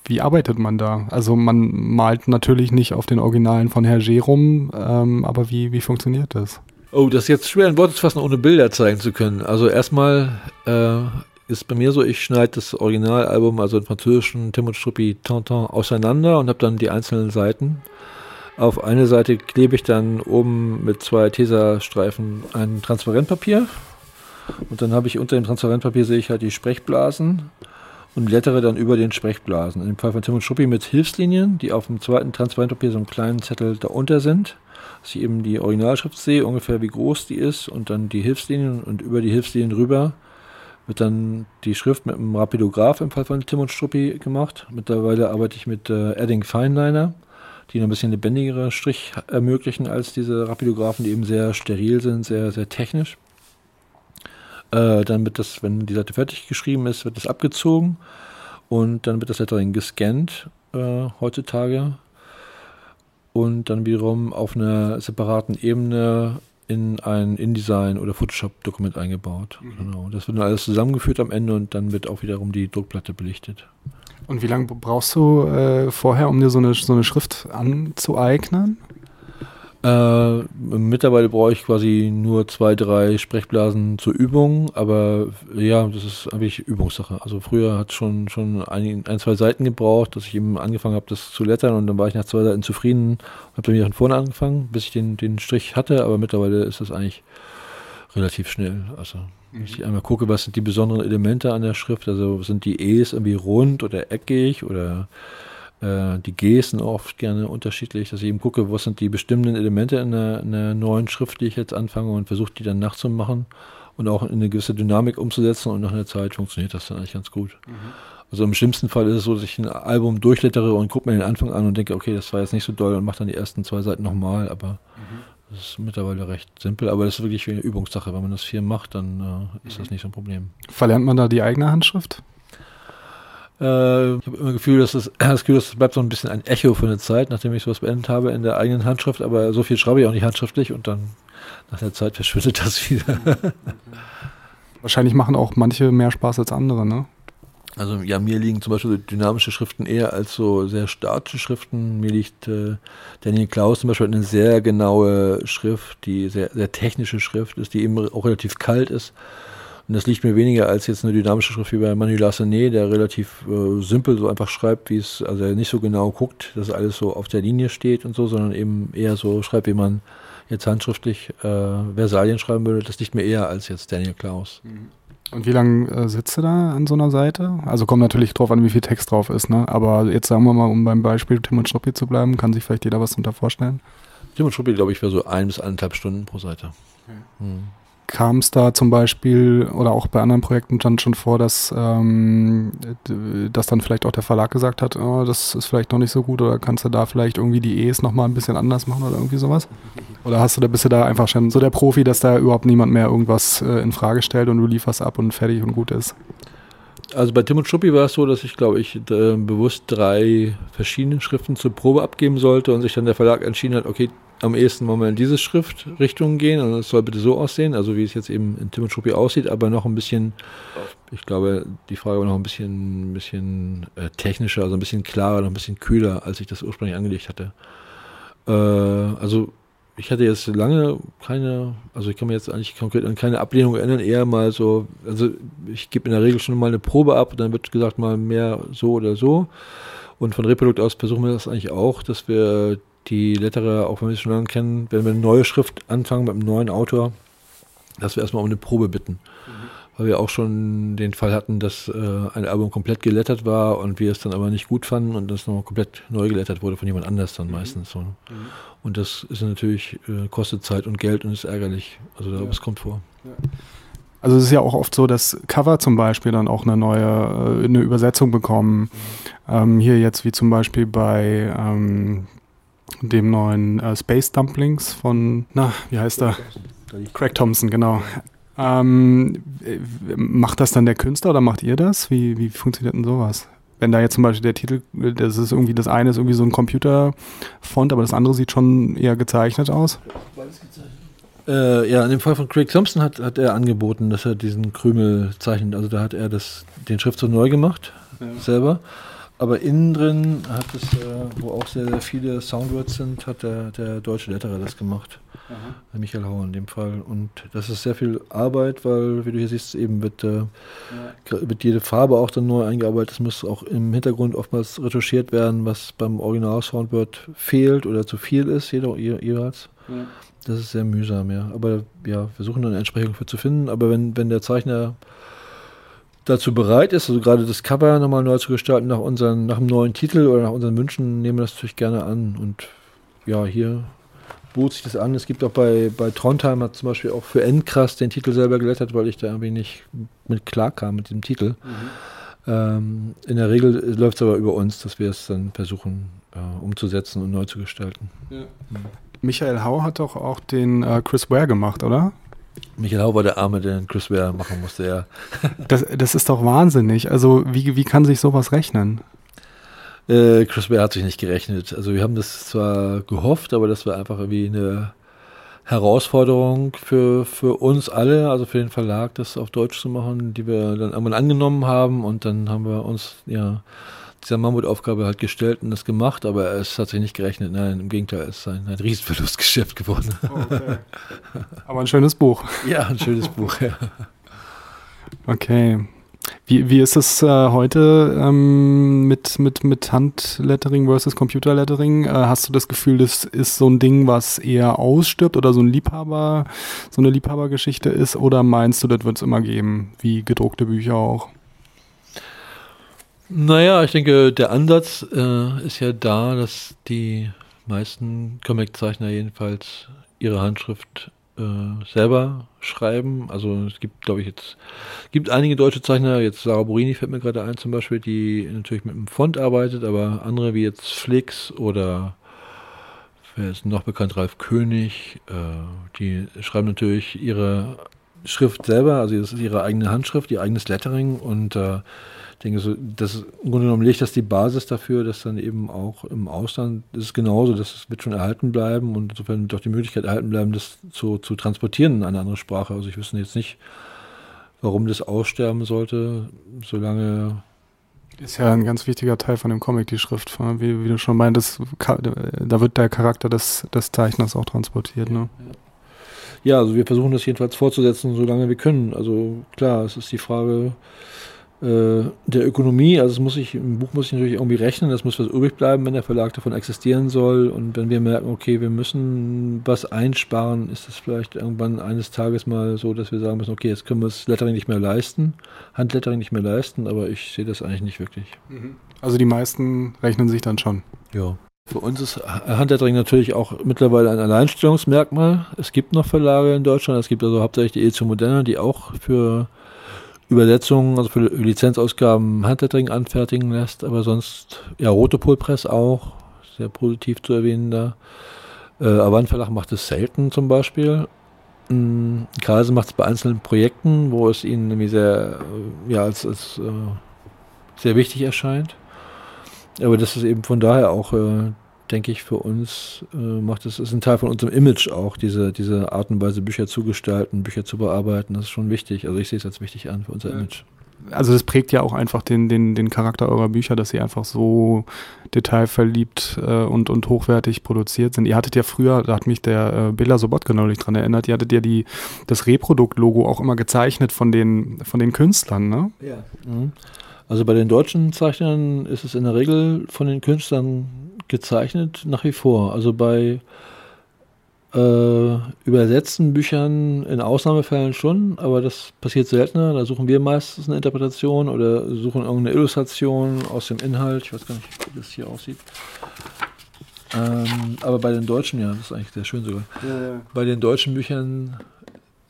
wie arbeitet man da? Also man malt natürlich nicht auf den Originalen von Hergé rum, ähm, aber wie, wie funktioniert das? Oh, das ist jetzt schwer in Worte zu fassen, ohne Bilder zeigen zu können. Also erstmal äh, ist bei mir so, ich schneide das Originalalbum, also den französischen Tim und Struppi Tintin, auseinander und habe dann die einzelnen Seiten. Auf eine Seite klebe ich dann oben mit zwei Tesastreifen ein Transparentpapier und dann habe ich unter dem Transparentpapier sehe ich halt die Sprechblasen und blättere dann über den Sprechblasen. In dem Fall von Tim und Struppi mit Hilfslinien, die auf dem zweiten Transparentpapier so einen kleinen Zettel darunter sind dass ich eben die Originalschrift sehe, ungefähr wie groß die ist und dann die Hilfslinien und über die Hilfslinien rüber wird dann die Schrift mit einem Rapidograph im Fall von Tim und Struppi gemacht. Mittlerweile arbeite ich mit äh, Adding Fineliner, die ein bisschen lebendigere Strich ermöglichen als diese Rapidographen, die eben sehr steril sind, sehr, sehr technisch. Äh, dann wird das, wenn die Seite fertig geschrieben ist, wird das abgezogen und dann wird das Lettering gescannt äh, heutzutage und dann wiederum auf einer separaten Ebene in ein InDesign oder Photoshop-Dokument eingebaut. Mhm. Genau. Das wird dann alles zusammengeführt am Ende und dann wird auch wiederum die Druckplatte belichtet. Und wie lange brauchst du äh, vorher, um dir so eine, so eine Schrift anzueignen? Äh, mittlerweile brauche ich quasi nur zwei, drei Sprechblasen zur Übung, aber ja, das ist eigentlich Übungssache. Also früher hat es schon, schon ein, ein, zwei Seiten gebraucht, dass ich eben angefangen habe, das zu lettern und dann war ich nach zwei Seiten zufrieden und habe dann wieder von vorne angefangen, bis ich den, den Strich hatte, aber mittlerweile ist das eigentlich relativ schnell. Also wenn ich einmal gucke, was sind die besonderen Elemente an der Schrift, also sind die E's irgendwie rund oder eckig oder äh, die Gs oft gerne unterschiedlich, dass ich eben gucke, was sind die bestimmenden Elemente in einer, in einer neuen Schrift, die ich jetzt anfange und versuche die dann nachzumachen und auch in eine gewisse Dynamik umzusetzen und nach einer Zeit funktioniert das dann eigentlich ganz gut. Mhm. Also im schlimmsten Fall ist es so, dass ich ein Album durchlettere und gucke mir den Anfang an und denke, okay, das war jetzt nicht so doll und mache dann die ersten zwei Seiten nochmal, aber mhm. das ist mittlerweile recht simpel, aber das ist wirklich wie eine Übungssache. Wenn man das viel macht, dann äh, ist mhm. das nicht so ein Problem. Verlernt man da die eigene Handschrift? Äh, ich habe immer Gefühl, dass das, das Gefühl, das bleibt so ein bisschen ein Echo für eine Zeit, nachdem ich sowas beendet habe in der eigenen Handschrift, aber so viel schreibe ich auch nicht handschriftlich und dann nach der Zeit verschwindet das wieder. Wahrscheinlich machen auch manche mehr Spaß als andere, ne? Also ja, mir liegen zum Beispiel dynamische Schriften eher als so sehr statische Schriften. Mir liegt äh, Daniel Klaus zum Beispiel eine sehr genaue Schrift, die sehr, sehr technische Schrift ist, die eben auch relativ kalt ist und das liegt mir weniger als jetzt eine dynamische Schrift wie bei Manu Lassané, der relativ äh, simpel so einfach schreibt, wie es, also er nicht so genau guckt, dass alles so auf der Linie steht und so, sondern eben eher so schreibt, wie man jetzt handschriftlich äh, Versalien schreiben würde. Das liegt mir eher als jetzt Daniel Klaus. Mhm. Und wie lange äh, sitzt du da an so einer Seite? Also kommt natürlich drauf an, wie viel Text drauf ist, ne? Aber jetzt sagen wir mal, um beim Beispiel Tim und Schnuppi zu bleiben, kann sich vielleicht jeder was darunter vorstellen? Tim und Schnuppi, glaube ich, wäre so ein bis eineinhalb Stunden pro Seite. Okay. Hm kam es da zum Beispiel oder auch bei anderen Projekten dann schon vor, dass, ähm, dass dann vielleicht auch der Verlag gesagt hat, oh, das ist vielleicht noch nicht so gut oder kannst du da vielleicht irgendwie die E's nochmal ein bisschen anders machen oder irgendwie sowas? Oder hast du da, bist du da einfach schon so der Profi, dass da überhaupt niemand mehr irgendwas äh, in Frage stellt und du lieferst ab und fertig und gut ist? Also bei Tim und Schuppi war es so, dass ich, glaube ich, bewusst drei verschiedene Schriften zur Probe abgeben sollte und sich dann der Verlag entschieden hat, okay, am ehesten wollen wir in diese Schriftrichtung gehen und es soll bitte so aussehen, also wie es jetzt eben in Tim und Schuppi aussieht, aber noch ein bisschen, ich glaube, die Frage war noch ein bisschen, ein bisschen äh, technischer, also ein bisschen klarer, noch ein bisschen kühler, als ich das ursprünglich angelegt hatte. Äh, also ich hatte jetzt lange keine, also ich kann mir jetzt eigentlich konkret an keine Ablehnung erinnern, eher mal so, also ich gebe in der Regel schon mal eine Probe ab und dann wird gesagt mal mehr so oder so. Und von Reprodukt aus versuchen wir das eigentlich auch, dass wir die Lettere, auch wenn wir sie schon lange kennen, wenn wir eine neue Schrift anfangen mit einem neuen Autor, dass wir erstmal um eine Probe bitten. Mhm. Weil wir auch schon den Fall hatten, dass äh, ein Album komplett gelettert war und wir es dann aber nicht gut fanden und das nochmal komplett neu gelettert wurde von jemand anders dann mhm. meistens. So. Mhm. Und das ist natürlich, äh, kostet Zeit und Geld und ist ärgerlich. Also ja. es kommt vor. Ja. Also es ist ja auch oft so, dass Cover zum Beispiel dann auch eine neue, äh, eine Übersetzung bekommen. Mhm. Ähm, hier jetzt wie zum Beispiel bei ähm, dem neuen äh, Space Dumplings von, na, wie heißt er? Craig Thompson, genau. Ähm, macht das dann der Künstler oder macht ihr das? Wie, wie funktioniert denn sowas? Wenn da jetzt zum Beispiel der Titel, das ist irgendwie, das eine ist irgendwie so ein Computerfont, aber das andere sieht schon eher gezeichnet aus. Äh, ja, in dem Fall von Craig Thompson hat, hat er angeboten, dass er diesen Krümel zeichnet. Also da hat er das, den Schriftzug neu gemacht, ja. selber. Aber innen drin hat es, äh, wo auch sehr, sehr viele Soundwords sind, hat der, der deutsche Letterer das gemacht. Aha. Michael Hauer in dem Fall. Und das ist sehr viel Arbeit, weil, wie du hier siehst, eben wird, äh, ja. wird jede Farbe auch dann neu eingearbeitet. Es muss auch im Hintergrund oftmals retuschiert werden, was beim Original-Soundword fehlt oder zu viel ist, jeder, jeweils. Ja. Das ist sehr mühsam, ja. Aber ja, wir versuchen eine Entsprechung für zu finden. Aber wenn, wenn der Zeichner dazu bereit ist, also gerade das Cover nochmal neu zu gestalten nach unseren, nach einem neuen Titel oder nach unseren Wünschen, nehmen wir das natürlich gerne an. Und ja, hier bot sich das an. Es gibt auch bei, bei Trondheim hat zum Beispiel auch für Endkrass den Titel selber gelettert, weil ich da irgendwie nicht mit klar kam mit dem Titel. Mhm. Ähm, in der Regel läuft es aber über uns, dass wir es dann versuchen äh, umzusetzen und neu zu gestalten. Ja. Mhm. Michael Hau hat doch auch den äh, Chris Ware gemacht, oder? Michael Hau war der Arme, den Chris Ware machen musste, ja. das, das ist doch wahnsinnig. Also wie, wie kann sich sowas rechnen? Äh, Chris Ware hat sich nicht gerechnet. Also wir haben das zwar gehofft, aber das war einfach irgendwie eine Herausforderung für, für uns alle, also für den Verlag, das auf Deutsch zu machen, die wir dann irgendwann angenommen haben und dann haben wir uns ja dieser Mammutaufgabe halt gestellt und das gemacht, aber es hat sich nicht gerechnet. Nein, im Gegenteil, es ist ein, ein Riesenverlustgeschäft geworden. Okay. Aber ein schönes Buch. Ja, ein schönes Buch, ja. Okay. Wie, wie ist es äh, heute ähm, mit, mit, mit Handlettering versus Computerlettering? Äh, hast du das Gefühl, das ist so ein Ding, was eher ausstirbt oder so ein Liebhaber, so eine Liebhabergeschichte ist? Oder meinst du, das wird es immer geben, wie gedruckte Bücher auch? Naja, ich denke, der Ansatz äh, ist ja da, dass die meisten Comiczeichner jedenfalls ihre Handschrift äh, selber schreiben. Also es gibt, glaube ich, jetzt gibt einige deutsche Zeichner, jetzt Sarah Borini fällt mir gerade ein zum Beispiel, die natürlich mit einem Font arbeitet, aber andere wie jetzt Flix oder wer ist noch bekannt, Ralf König, äh, die schreiben natürlich ihre Schrift selber, also das ist ihre eigene Handschrift, ihr eigenes Lettering und äh, ich denke, so, das im Grunde genommen legt das die Basis dafür, dass dann eben auch im Ausland ist es genauso, das wird schon erhalten bleiben und insofern wird auch die Möglichkeit erhalten bleiben, das zu, zu transportieren in eine andere Sprache. Also ich wüsste jetzt nicht, warum das aussterben sollte, solange ist ja ein ganz wichtiger Teil von dem Comic, die Schrift. Wie, wie du schon meintest, da wird der Charakter des, des Zeichners auch transportiert. Ne? Ja, also wir versuchen das jedenfalls fortzusetzen, solange wir können. Also klar, es ist die Frage, der Ökonomie, also es muss ich, im Buch muss ich natürlich irgendwie rechnen, es muss was übrig bleiben, wenn der Verlag davon existieren soll und wenn wir merken, okay, wir müssen was einsparen, ist es vielleicht irgendwann eines Tages mal so, dass wir sagen müssen, okay, jetzt können wir das Lettering nicht mehr leisten, Handlettering nicht mehr leisten, aber ich sehe das eigentlich nicht wirklich. Mhm. Also die meisten rechnen sich dann schon. Ja. Für uns ist Handlettering natürlich auch mittlerweile ein Alleinstellungsmerkmal. Es gibt noch Verlage in Deutschland, es gibt also hauptsächlich die Edition Moderna, die auch für Übersetzungen, also für Lizenzausgaben Handlettering anfertigen lässt, aber sonst, ja, Rotopol Press auch, sehr positiv zu erwähnen da. Äh, Avant Verlag macht es selten zum Beispiel. Mhm, Karlsen macht es bei einzelnen Projekten, wo es ihnen nämlich sehr, äh, ja, als, als äh, sehr wichtig erscheint. Aber das ist eben von daher auch äh, denke ich, für uns äh, macht es, ist ein Teil von unserem Image auch, diese, diese Art und Weise, Bücher zu gestalten, Bücher zu bearbeiten. Das ist schon wichtig. Also ich sehe es als wichtig an für unser. Image. Also das prägt ja auch einfach den, den, den Charakter eurer Bücher, dass sie einfach so detailverliebt äh, und, und hochwertig produziert sind. Ihr hattet ja früher, da hat mich der äh, Bela Sobotke neulich dran erinnert, ihr hattet ja die, das Reprodukt-Logo auch immer gezeichnet von den, von den Künstlern, ne? Ja. Mhm. Also bei den deutschen Zeichnern ist es in der Regel von den Künstlern gezeichnet nach wie vor. Also bei äh, übersetzten Büchern in Ausnahmefällen schon, aber das passiert seltener. Da suchen wir meistens eine Interpretation oder suchen irgendeine Illustration aus dem Inhalt. Ich weiß gar nicht, wie das hier aussieht. Ähm, aber bei den deutschen, ja, das ist eigentlich sehr schön sogar. Ja, ja. Bei den deutschen Büchern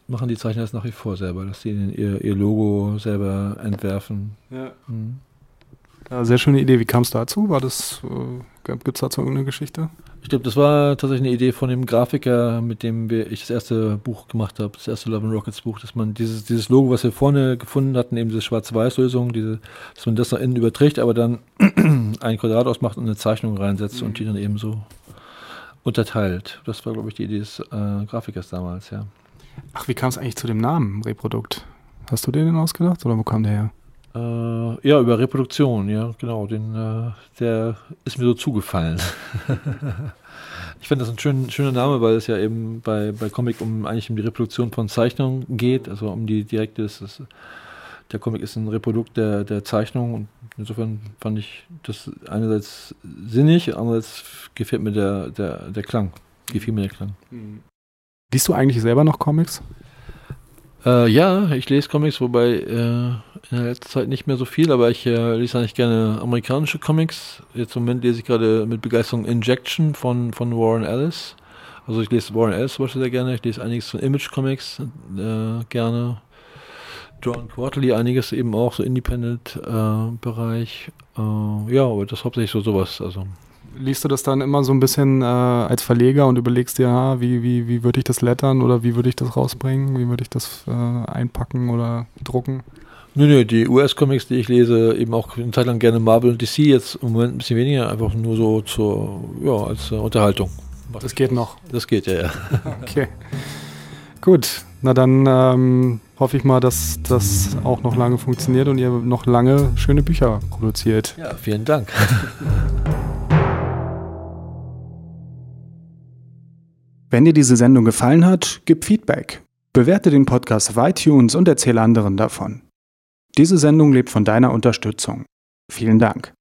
machen die Zeichner das nach wie vor selber, dass sie ihr, ihr Logo selber entwerfen. Ja. Mhm. Ja, sehr schöne Idee. Wie kam es dazu? War das, äh, gibt es dazu irgendeine Geschichte? Ich glaube, das war tatsächlich eine Idee von dem Grafiker, mit dem wir, ich das erste Buch gemacht habe, das erste Love and Rockets Buch, dass man dieses, dieses Logo, was wir vorne gefunden hatten, eben diese Schwarz-Weiß-Lösung, diese, dass man das nach innen überträgt, aber dann ein Quadrat ausmacht und eine Zeichnung reinsetzt mhm. und die dann eben so unterteilt. Das war, glaube ich, die Idee des äh, Grafikers damals, ja. Ach, wie kam es eigentlich zu dem Namen Reprodukt? Hast du den denn ausgedacht oder wo kam der her? Äh, ja, über Reproduktion, ja, genau. Den, äh, der ist mir so zugefallen. ich finde das ein schön, schöner Name, weil es ja eben bei, bei Comic um eigentlich um die Reproduktion von Zeichnungen geht, also um die direkte, das ist, der Comic ist ein Reprodukt der, der Zeichnung und insofern fand ich das einerseits sinnig, andererseits gefällt mir der, der, der Klang, gefiel mir der Klang. Mhm. Liest du eigentlich selber noch Comics? Äh, ja, ich lese Comics, wobei äh, in der letzten Zeit nicht mehr so viel, aber ich äh, lese eigentlich gerne amerikanische Comics. Jetzt im Moment lese ich gerade mit Begeisterung Injection von, von Warren Ellis. Also ich lese Warren Ellis zum Beispiel sehr gerne. Ich lese einiges von Image Comics äh, gerne. Drawn Quarterly, einiges eben auch, so Independent-Bereich. Äh, ja, aber das ist hauptsächlich so sowas. Also liest du das dann immer so ein bisschen äh, als Verleger und überlegst dir, ah, wie, wie, wie würde ich das lettern oder wie würde ich das rausbringen, wie würde ich das äh, einpacken oder drucken? Nö, nö, die US-Comics, die ich lese, eben auch eine Zeit lang gerne Marvel und DC, jetzt im Moment ein bisschen weniger, einfach nur so zur, ja, als äh, Unterhaltung. Das geht noch. Das geht, ja, ja. Okay. Gut, na dann ähm, hoffe ich mal, dass das auch noch lange funktioniert und ihr noch lange schöne Bücher produziert. Ja, vielen Dank. Wenn dir diese Sendung gefallen hat, gib Feedback. Bewerte den Podcast auf iTunes und erzähle anderen davon. Diese Sendung lebt von deiner Unterstützung. Vielen Dank.